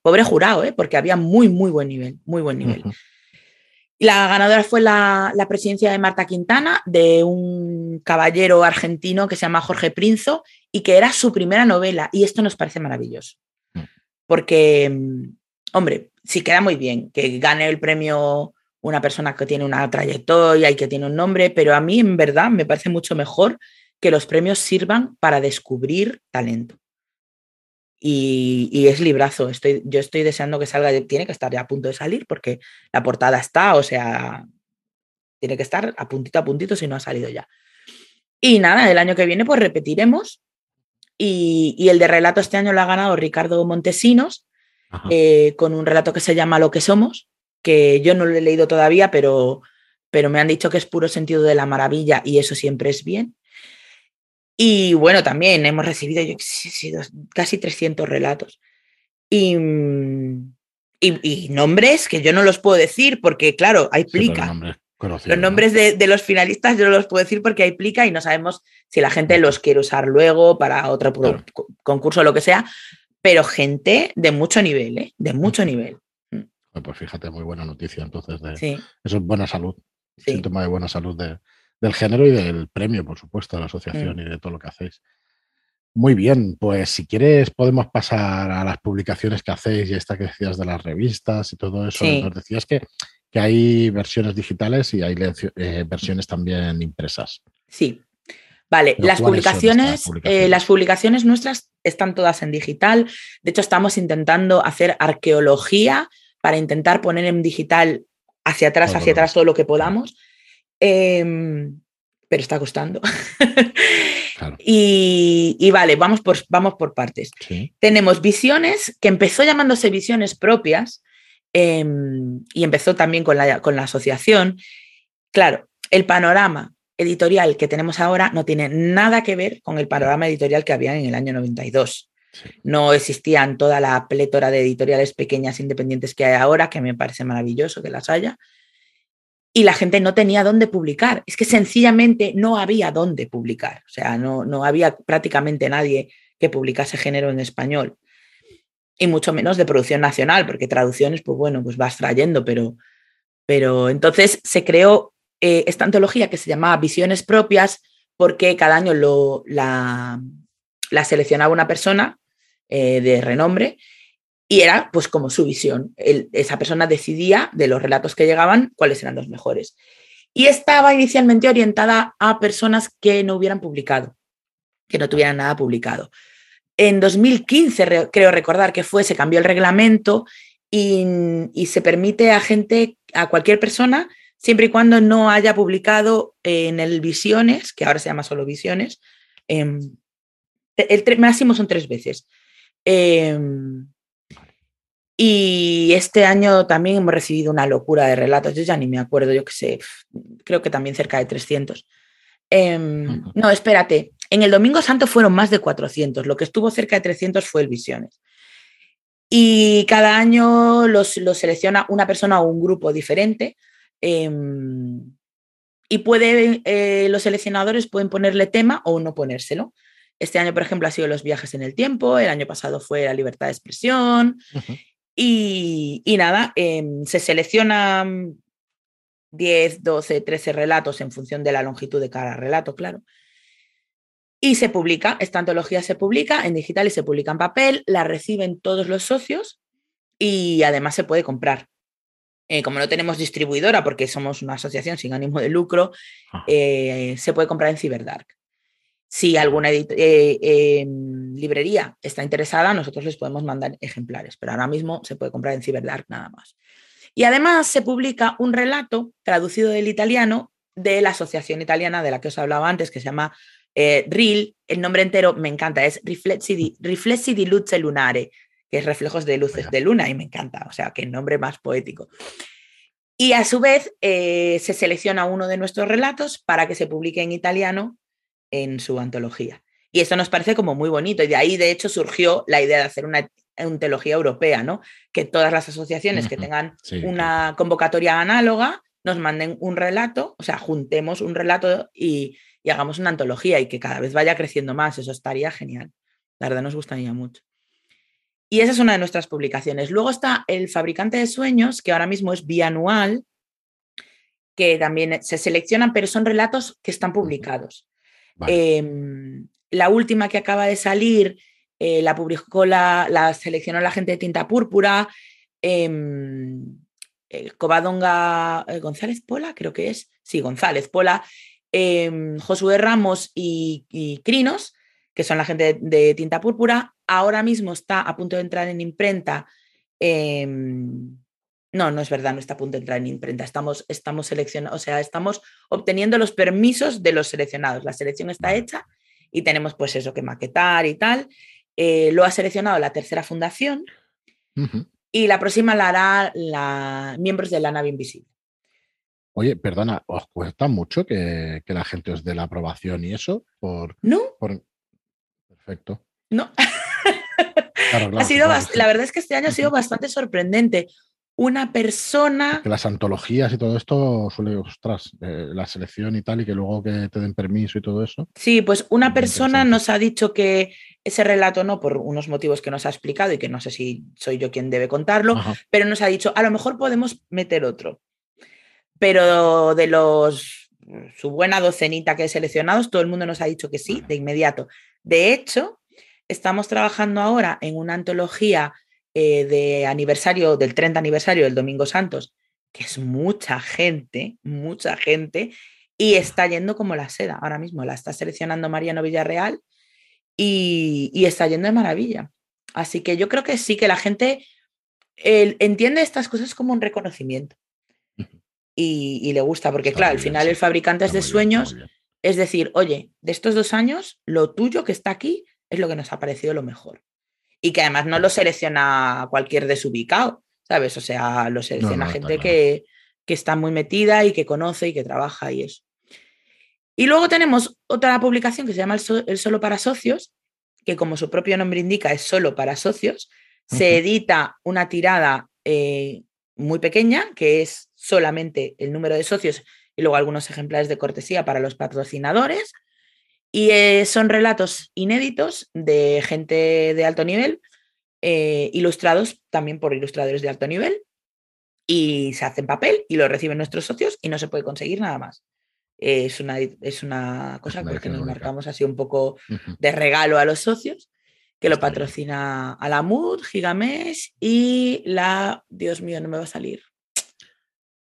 pobre jurado, ¿eh? porque había muy, muy buen nivel, muy buen nivel. La ganadora fue la, la, presidencia de Marta Quintana, de un caballero argentino que se llama Jorge Prinzo, y que era su primera novela, y esto nos parece maravilloso, mm. porque, hombre, sí queda muy bien que gane el premio una persona que tiene una trayectoria y que tiene un nombre, pero a mí en verdad me parece mucho mejor que los premios sirvan para descubrir talento. Y, es librazo. Estoy, yo estoy deseando que salga, tiene que estar ya a punto de salir porque la portada está, o sea, tiene que estar a puntito a puntito si no ha salido ya. Y nada, el año que viene pues repetiremos. Y, y el de relato este año lo ha ganado Ricardo Montesinos eh, con un relato que se llama Lo que somos, que yo no lo he leído todavía, pero, pero me han dicho que es puro sentido de la maravilla y eso siempre es bien. Y bueno, también hemos recibido yo, casi 300 relatos. Y, y, nombres que yo no los puedo decir porque, claro, hay plica. los nombres de, los finalistas yo no los puedo decir porque hay plica y no sabemos si la gente los quiere usar luego para otro concurso o lo que sea, pero gente de mucho nivel, ¿eh? de mucho nivel. Pues fíjate, muy buena noticia entonces. De, Eso es buena salud, síntoma de buena salud del género y del premio, por supuesto, de la asociación mm. y de todo lo que hacéis. Muy bien, pues si quieres podemos pasar a las publicaciones que hacéis y esta que decías de las revistas y todo eso. Nos decías que, que, hay versiones digitales y hay eh, versiones también impresas. Sí. Vale, las publicaciones, eh, las publicaciones nuestras están todas en digital. De hecho, estamos intentando hacer arqueología para intentar poner en digital hacia atrás, hacia atrás todo lo que podamos. Em, pero está costando. y, vale, vamos por, vamos por partes. Tenemos visiones, que empezó llamándose visiones propias em, y empezó también con la, con la asociación. Claro, el panorama editorial que tenemos ahora no tiene nada que ver con el panorama editorial que había en el año 92. No existían toda la plétora de editoriales pequeñas independientes que hay ahora, que me parece maravilloso que las haya. Y la gente no tenía dónde publicar. Es que sencillamente no había dónde publicar. O sea, no, no había prácticamente nadie que publicase género en español. Y mucho menos de producción nacional, porque traducciones, pues bueno, pues vas trayendo, pero, pero entonces se creó eh, esta antología que se llamaba Visiones Propias, porque cada año lo, la, la seleccionaba una persona eh, de renombre y era pues como su visión. esa persona decidía de los relatos que llegaban cuáles eran los mejores. Y estaba inicialmente orientada a personas que no hubieran publicado, que no tuvieran nada publicado. En 2015, creo recordar que fue, se cambió el reglamento y, se permite a gente, a cualquier persona, siempre y cuando no haya publicado en el Visiones, que ahora se llama solo Visiones, em, el máximo son tres veces. Em, y este año también hemos recibido una locura de relatos, yo ya ni me acuerdo, yo qué sé, creo que también cerca de 300. Em, no, espérate. En el Domingo Santo fueron más de 400. Lo que estuvo cerca de 300 fue el Visiones. Y cada año los, selecciona una persona o un grupo diferente. Em, y puede, eh, los seleccionadores pueden ponerle tema o no ponérselo. Este año, por ejemplo, ha sido los viajes en el tiempo, el año pasado fue la libertad de expresión. y, nada, em, se seleccionan 10, 12, 13 relatos en función de la longitud de cada relato, claro. Y se publica, esta antología se publica en digital y se publica en papel, la reciben todos los socios y además se puede comprar. Eh, como no tenemos distribuidora porque somos una asociación sin ánimo de lucro, ah. eh, se puede comprar en Cyberdark. Si alguna eh, em, librería está interesada, nosotros les podemos mandar ejemplares, pero ahora mismo se puede comprar en Cyberdark nada más. Y además se publica un relato traducido del italiano de la asociación italiana de la que os hablaba antes, que se llama eh, RIL. El nombre entero me encanta, es Riflessi di, Riflessi di Luce Lunare, que es reflejos de luces de luna, y me encanta, o sea, qué nombre más poético. Y a su vez eh, se selecciona uno de nuestros relatos para que se publique en italiano en su antología. Y esto nos parece como muy bonito y de ahí de hecho surgió la idea de hacer una antología europea, ¿no? Que todas las asociaciones que tengan una convocatoria análoga nos manden un relato, o sea, juntemos un relato y, hagamos una antología y que cada vez vaya creciendo más, eso estaría genial. La verdad nos gustaría mucho. Y esa es una de nuestras publicaciones. Luego está El Fabricante de Sueños, que ahora mismo es bianual, que también se seleccionan, pero son relatos que están publicados. Em, la última que acaba de salir eh, la publicó, la, seleccionó la gente de Tinta Púrpura, em, eh, Covadonga González Pola, creo que es, sí, González Pola, em, Josué Ramos y, Crinos, que son la gente de, Tinta Púrpura. Ahora mismo está a punto de entrar en imprenta. No, no es verdad, no está a punto de entrar en imprenta. Estamos, estamos seleccionando, o sea, estamos obteniendo los permisos de los seleccionados. La selección está hecha y tenemos pues eso que maquetar y tal. Eh, lo ha seleccionado la tercera fundación y la próxima la hará la, miembros de la nave invisible. Oye, perdona, ¿os cuesta mucho que, la gente os dé la aprobación y eso? Por, no. Perfecto. No. ha sido la verdad es que este año ha sido bastante sorprendente una persona. Que las antologías y todo esto suele, ostras, eh, la selección y tal, y que luego que te den permiso y todo eso. Sí, pues una persona nos ha dicho que ese relato no, por unos motivos que nos ha explicado y que no sé si soy yo quien debe contarlo, pero nos ha dicho, a lo mejor podemos meter otro. Pero de los, su buena docenita que he seleccionado, todo el mundo nos ha dicho que sí, de inmediato. De hecho, estamos trabajando ahora en una antología eh, de aniversario, del 30 aniversario del Domingo Santos, que es mucha gente, mucha gente, y está yendo como la seda ahora mismo. La está seleccionando Mariano Villarreal y, está yendo de maravilla. Así que yo creo que sí, que la gente entiende estas cosas como un reconocimiento. Y, le gusta, porque claro, al final el fabricante es de sueños, es decir, oye, de estos dos años, lo tuyo que está aquí es lo que nos ha parecido lo mejor y que además no lo selecciona cualquier desubicado, ¿sabes? O sea, lo selecciona gente que, está muy metida y que conoce y que trabaja y eso. Y luego tenemos otra publicación que se llama El, Solo para Socios, que como su propio nombre indica es solo para socios. Se edita una tirada eh, muy pequeña, que es solamente el número de socios y luego algunos ejemplares de cortesía para los patrocinadores. Y eh, son relatos inéditos de gente de alto nivel, eh, ilustrados también por ilustradores de alto nivel, y se hacen papel y lo reciben nuestros socios y no se puede conseguir nada más. es, una, es una cosa que nos marcamos así un poco de regalo a los socios, que lo patrocina Alamud, Gigamesh y la, Dios mío, no me va a salir.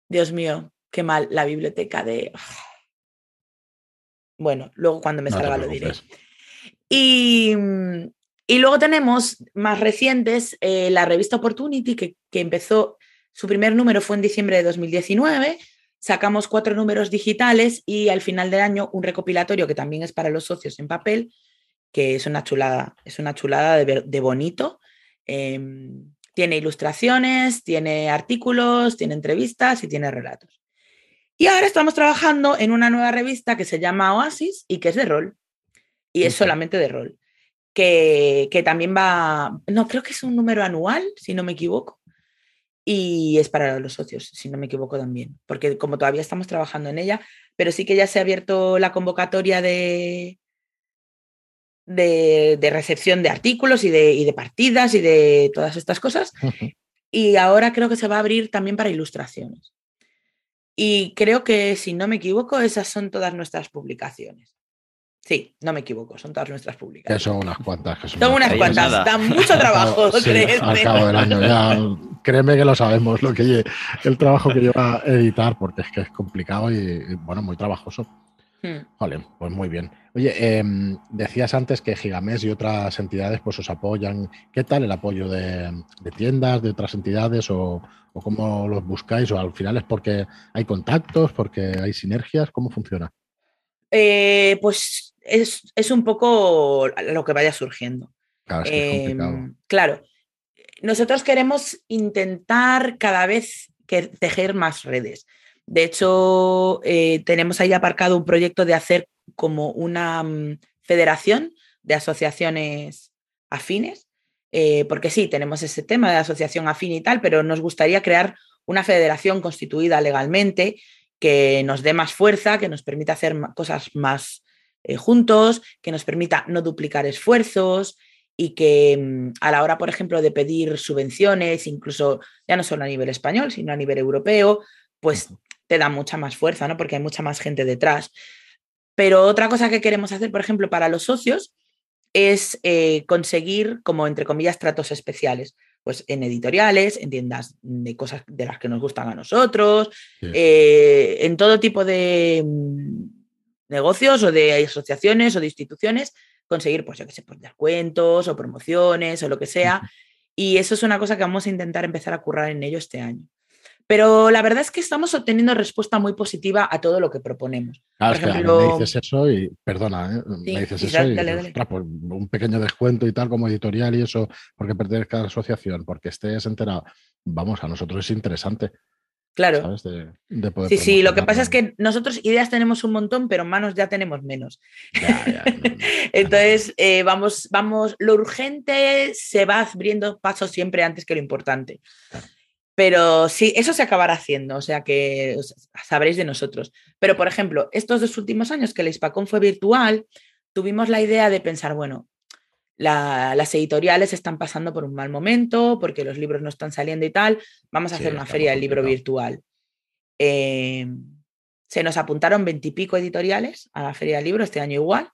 Dios mío, qué mal, la biblioteca de... Bueno, luego cuando me salga lo diré. Y, luego tenemos más recientes eh, la revista Opportunity, que, empezó, su primer número fue en diciembre de 2019. Sacamos cuatro números digitales y al final del año un recopilatorio que también es para los socios en papel, que es una chulada, es una chulada de, bonito. Em, tiene ilustraciones, tiene artículos, tiene entrevistas y tiene relatos. Y ahora estamos trabajando en una nueva revista que se llama Oasis y que es de rol. Y es solamente de rol. Que, que, también va, no, creo que es un número anual, si no me equivoco. Y es para los socios, si no me equivoco también. Porque como todavía estamos trabajando en ella, pero sí que ya se ha abierto la convocatoria de, de, recepción de artículos y de, y de, partidas y de todas estas cosas. Y ahora creo que se va a abrir también para ilustraciones. Y creo que, si no me equivoco, esas son todas nuestras publicaciones. Sí, no me equivoco, son todas nuestras publicaciones. son unas cuantas. Que son, unas cuantas, dan mucho trabajo. al cabo del año ya, créeme que lo sabemos, lo que el trabajo que lleva a editar, porque es que es complicado y, bueno, muy trabajoso. Vale, hmm. pues muy bien. Oye, em, decías antes que Gigamés y otras entidades pues os apoyan. ¿Qué tal el apoyo de, de tiendas, de otras entidades o, o cómo los buscáis? ¿O al final es porque hay contactos, porque hay sinergias? ¿Cómo funciona? Eh, pues es, un poco lo que vaya surgiendo. Em, claro, nosotros queremos intentar cada vez que tejer más redes. De hecho, eh, tenemos ahí aparcado un proyecto de hacer como una mm, federación de asociaciones afines eh, porque sí, tenemos ese tema de asociación afín y tal, pero nos gustaría crear una federación constituida legalmente que nos dé más fuerza, que nos permita hacer cosas más eh, juntos, que nos permita no duplicar esfuerzos y que mm, a la hora, por ejemplo, de pedir subvenciones, incluso ya no solo a nivel español, sino a nivel europeo, pues te da mucha más fuerza, ¿no? Porque hay mucha más gente detrás. Pero otra cosa que queremos hacer, por ejemplo, para los socios es eh, conseguir, como entre comillas, tratos especiales, pues en editoriales, en tiendas de cosas de las que nos gustan a nosotros, eh, en todo tipo de mm, negocios o de asociaciones o de instituciones, conseguir, pues yo qué sé, pues descuentos o promociones o lo que sea. Y eso es una cosa que vamos a intentar empezar a currar en ello este año. Pero la verdad es que estamos obteniendo respuesta muy positiva a todo lo que proponemos. Claro, es que me dices eso y, perdona, ¿eh? me dices eso y, pues, un pequeño descuento y tal como editorial y eso, porque pertenezca a la asociación, porque estés enterado. Vamos, a nosotros es interesante. Claro. sí, sí, lo que pasa es que nosotros ideas tenemos un montón, pero manos ya tenemos menos. Entonces, eh, vamos, vamos, lo urgente se va abriendo paso siempre antes que lo importante. Pero sí, eso se acabará haciendo, o sea que sabréis de nosotros. Pero, por ejemplo, estos dos últimos años que el Hispacón fue virtual, tuvimos la idea de pensar, bueno, las editoriales están pasando por un mal momento porque los libros no están saliendo y tal, vamos a hacer una feria del libro virtual. Em, se nos apuntaron veintipico editoriales a la feria del libro este año igual,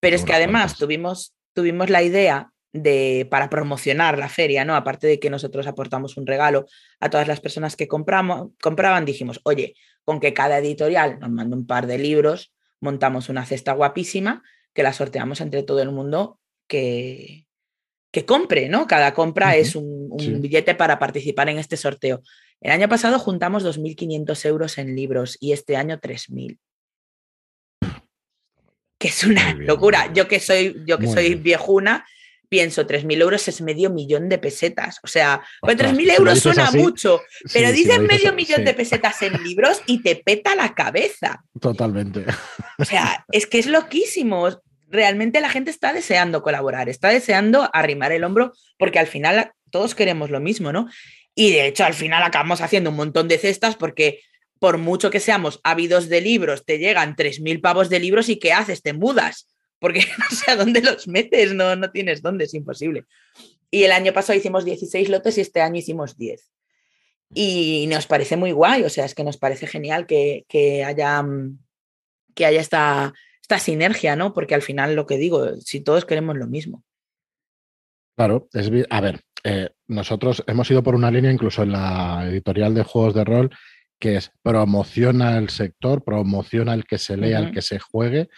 pero es que además tuvimos, tuvimos la idea de, para promocionar la feria, ¿no? Aparte de que nosotros aportamos un regalo a todas las personas que compramos, compraban, dijimos, oye, con que cada editorial nos mande un par de libros, montamos una cesta guapísima que la sorteamos entre todo el mundo que, que compre, ¿no? Cada compra es un, billete para participar en este sorteo. El año pasado juntamos 2.500 euros en libros y este año 3.000 que es una locura. Yo que soy, yo que soy viejuna, pienso, 3.000 euros es medio millón de pesetas. O sea, pues 3.000 euros suena mucho, pero dices medio millón de pesetas en libros y te peta la cabeza. Totalmente. O sea, es que es loquísimo. Realmente la gente está deseando colaborar, está deseando arrimar el hombro, porque al final todos queremos lo mismo, ¿no? Y de hecho, al final acabamos haciendo un montón de cestas porque por mucho que seamos ávidos de libros, te llegan 3.000 pavos de libros y ¿qué haces? Te mudas porque no sé a dónde los metes, no, no tienes dónde, es imposible. Y el año pasado hicimos 16 lotes y este año hicimos 10. Y nos parece muy guay, o sea, es que nos parece genial que, haya, que haya esta, esta sinergia, ¿no? Porque al final lo que digo, si todos queremos lo mismo. Claro, es, a ver, eh, nosotros hemos ido por una línea incluso en la editorial de juegos de rol que es promociona el sector, promociona el que se lea, el que se juegue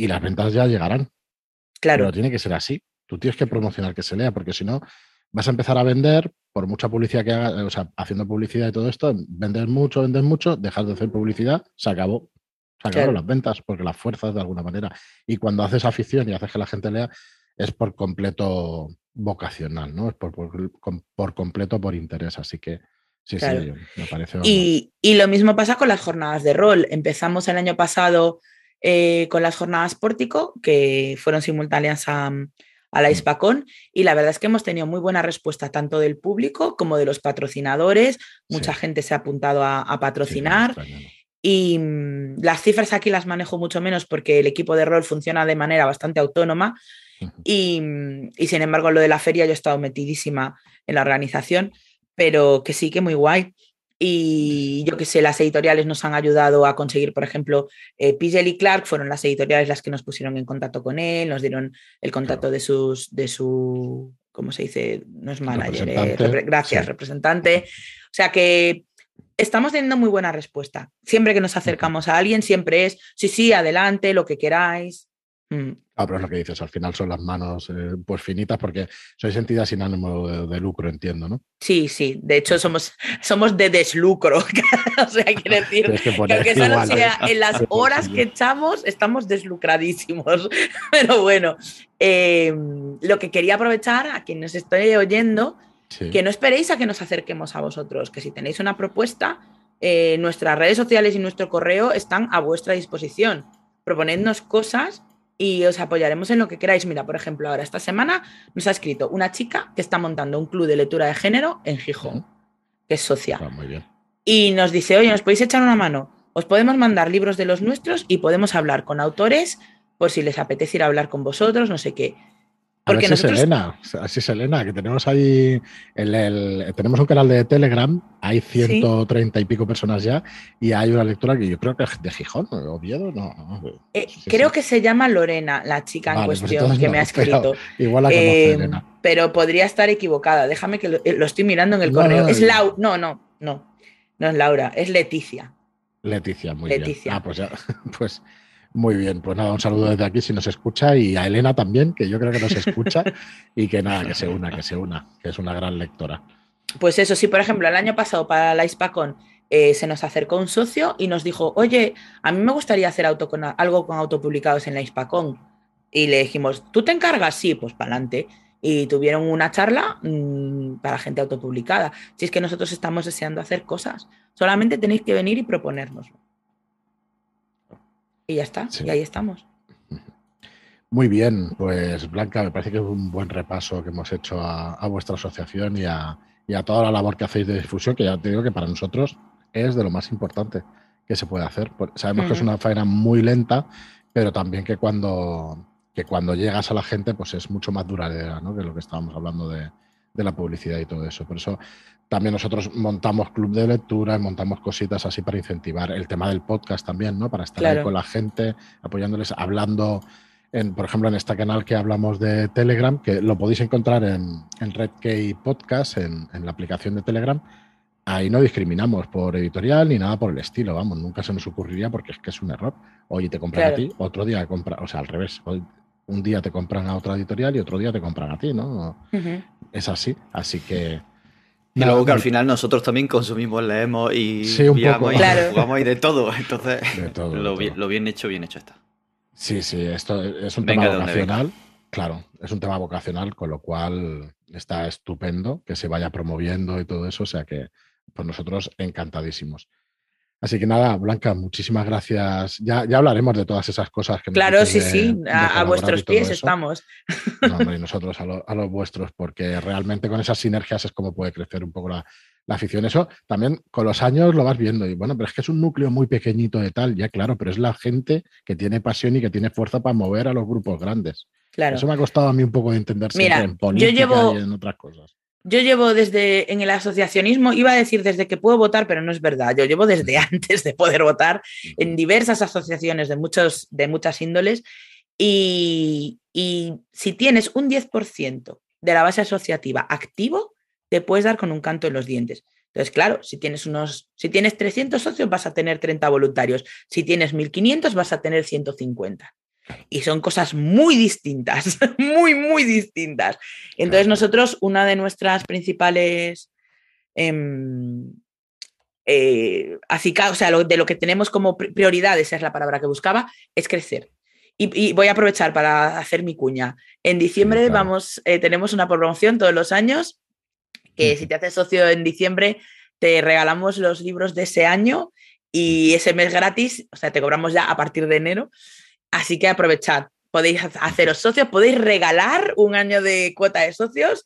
y las ventas ya llegarán. Claro. Pero tiene que ser así. Tú tienes que promocionar que se lea, porque si no, vas a empezar a vender, por mucha publicidad que hagas, o sea, haciendo publicidad y todo esto, vendes mucho, vendes mucho, dejas de hacer publicidad, se acabó. Se acabaron las ventas, porque las fuerzas de alguna manera. Y cuando haces afición y haces que la gente lea, es por completo vocacional, ¿no? Es por, por, por completo por interés. Así que Sí, sí, me parece. Y, y, lo mismo pasa con las jornadas de rol. Empezamos el año pasado eh, con las jornadas Pórtico, que fueron simultáneas a, a la mm. Ispacón y la verdad es que hemos tenido muy buena respuesta tanto del público como de los patrocinadores. Mucha gente se ha apuntado a, patrocinar. y mm, las cifras aquí las manejo mucho menos porque el equipo de rol funciona de manera bastante autónoma y, mm, y, sin embargo lo de la feria yo he estado metidísima en la organización, pero que sí que muy guay. Y yo que sé, las editoriales nos han ayudado a conseguir, por ejemplo, eh, y Clark fueron las editoriales las que nos pusieron en contacto con él, nos dieron el contacto de sus, de su, ¿cómo se dice? No es manager, eh, gracias, representante. O sea que estamos teniendo muy buena respuesta. Siempre que nos acercamos a alguien, siempre es, sí, sí, adelante, lo que queráis. Mm. Ah, pero es lo que dices, al final son las manos eh, pues finitas porque sois entidades sin ánimo de, lucro, entiendo, ¿no? Sí, sí, de hecho somos, somos de deslucro, o sea, quiere decir que, aunque solo sea en las horas que echamos, estamos deslucradísimos. Pero bueno, em, lo que quería aprovechar a quien nos estoy oyendo, que no esperéis a que nos acerquemos a vosotros, que si tenéis una propuesta, eh, nuestras redes sociales y nuestro correo están a vuestra disposición. Proponednos cosas y os apoyaremos en lo que queráis. Mira, por ejemplo, ahora esta semana nos ha escrito una chica que está montando un club de lectura de género en Gijón, que es socia. Ah, y nos dice, oye, ¿nos podéis echar una mano? Os podemos mandar libros de los nuestros y podemos hablar con autores por si les apetece ir a hablar con vosotros, no sé qué. Porque así es Elena, así es Elena, que tenemos ahí el, tenemos un canal de Telegram, hay 130 y pico personas ya, y hay una lectura que yo creo que es de Gijón, Oviedo, no. Eh, creo que se llama Lorena, la chica en pues cuestión que me ha escrito. igual la conoce, eh, Elena. Pero podría estar equivocada, déjame que lo, eh, estoy mirando en el correo. es Lau, no, no, no, no es Laura, es Leticia. Leticia, muy Leticia. bien. Ah, pues ya, pues muy bien, pues nada, un saludo desde aquí si nos escucha y a Elena también, que yo creo que nos escucha y que nada, que se una, que se una, que es una gran lectora. Pues eso, sí, por ejemplo, el año pasado para la ISPACON eh, se nos acercó un socio y nos dijo, oye, a mí me gustaría hacer auto con, algo con autopublicados en la ISPACON. Y le dijimos, ¿tú te encargas? Sí, pues para adelante. Y tuvieron una charla mm, para gente autopublicada. Si es que nosotros estamos deseando hacer cosas, solamente tenéis que venir y proponérnoslo. Y ya está, y ahí estamos. Muy bien, pues Blanca, me parece que es un buen repaso que hemos hecho a, vuestra asociación y a, toda la labor que hacéis de difusión, que ya te digo que para nosotros es de lo más importante que se puede hacer. Sabemos que es una faena muy lenta, pero también que cuando, que cuando llegas a la gente, pues es mucho más duradera, ¿no? Que lo que estábamos hablando de, de la publicidad y todo eso. Por eso también nosotros montamos club de lectura, montamos cositas así para incentivar el tema del podcast también, ¿no? Para estar ahí con la gente, apoyándoles, hablando, en, por ejemplo, en este canal que hablamos de Telegram, que lo podéis encontrar en, en Red Podcast, en, la aplicación de Telegram. Ahí no discriminamos por editorial ni nada por el estilo, vamos, nunca se nos ocurriría porque es que es un error. Hoy te compran a ti, otro día compra, o sea, al revés, hoy un día te compran a otra editorial y otro día te compran a ti, ¿no? Es así, así que y luego que al final nosotros también consumimos, leemos y, sí, un poco. y jugamos y de todo. Entonces, lo, Bien, hecho, bien hecho está. Sí, sí, esto es un tema vocacional. Claro, es un tema vocacional, con lo cual está estupendo que se vaya promoviendo y todo eso. O sea que, pues nosotros encantadísimos. Así que nada, Blanca, muchísimas gracias. Ya, ya hablaremos de todas esas cosas que Claro, sí, sí, a, vuestros pies estamos. y nosotros a, los vuestros, porque realmente con esas sinergias es como puede crecer un poco la, afición. Eso también con los años lo vas viendo. Y bueno, pero es que es un núcleo muy pequeñito de tal, ya claro, pero es la gente que tiene pasión y que tiene fuerza para mover a los grupos grandes. Claro. Eso me ha costado a mí un poco de entender Mira, en política yo llevo, y en otras cosas. Yo llevo desde, en el asociacionismo, iba a decir desde que puedo votar, pero no es verdad. Yo llevo desde antes de poder votar en diversas asociaciones de, muchos, de muchas índoles. Y, si tienes un 10% de la base asociativa activo, te puedes dar con un canto en los dientes. Entonces, claro, si tienes unos, si tienes 300 socios, vas a tener 30 voluntarios. Si tienes 1500, vas a tener 150 y son cosas muy distintas, muy, muy distintas. Entonces nosotros, una de nuestras principales... Em, eh, o sea, de lo que tenemos como prioridades, es la palabra que buscaba, es crecer. Y, voy a aprovechar para hacer mi cuña. En diciembre vamos, eh, tenemos una promoción todos los años, que si te haces socio en diciembre, te regalamos los libros de ese año y ese mes gratis, o sea, te cobramos ya a partir de enero. Así que aprovechad, podéis haceros socios, podéis regalar un año de cuota de socios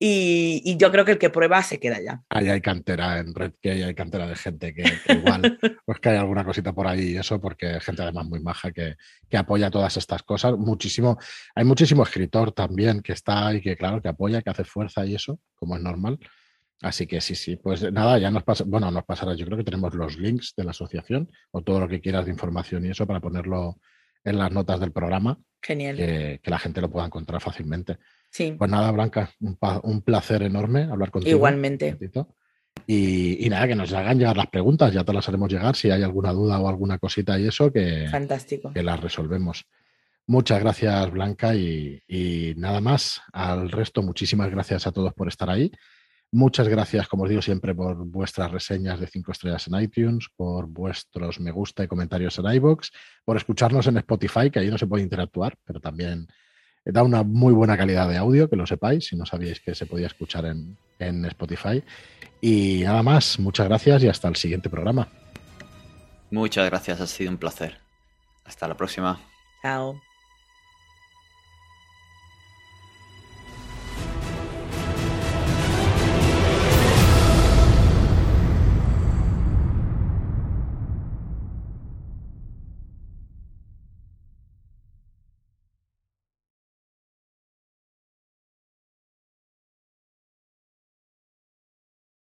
y, yo creo que el que prueba se queda ya. Ahí hay cantera en Red, que hay cantera de gente que, igual, pues que hay alguna cosita por ahí y eso, porque gente además muy maja que, que, apoya todas estas cosas. Muchísimo, hay muchísimo escritor también que está y que, claro, que apoya, que hace fuerza y eso, como es normal. Así que sí, sí, pues nada, ya nos pasa, bueno, nos pasará, yo creo que tenemos los links de la asociación o todo lo que quieras de información y eso para ponerlo en las notas del programa. Genial. Que, que la gente lo pueda encontrar fácilmente. Sí. Pues nada, Blanca, un, placer enorme hablar contigo. Igualmente. Y, nada, que nos hagan llegar las preguntas, ya te las haremos llegar si hay alguna duda o alguna cosita y eso, que, Fantástico. que las resolvemos. Muchas gracias, Blanca, y, y, nada más. Al resto, muchísimas gracias a todos por estar ahí. Muchas gracias, como os digo siempre, por vuestras reseñas de 5 estrellas en iTunes, por vuestros me gusta y comentarios en iBox, por escucharnos en Spotify, que ahí no se puede interactuar, pero también da una muy buena calidad de audio, que lo sepáis, si no sabíais que se podía escuchar en, en Spotify. Y nada más, muchas gracias y hasta el siguiente programa. Muchas gracias, ha sido un placer. Hasta la próxima. Chao.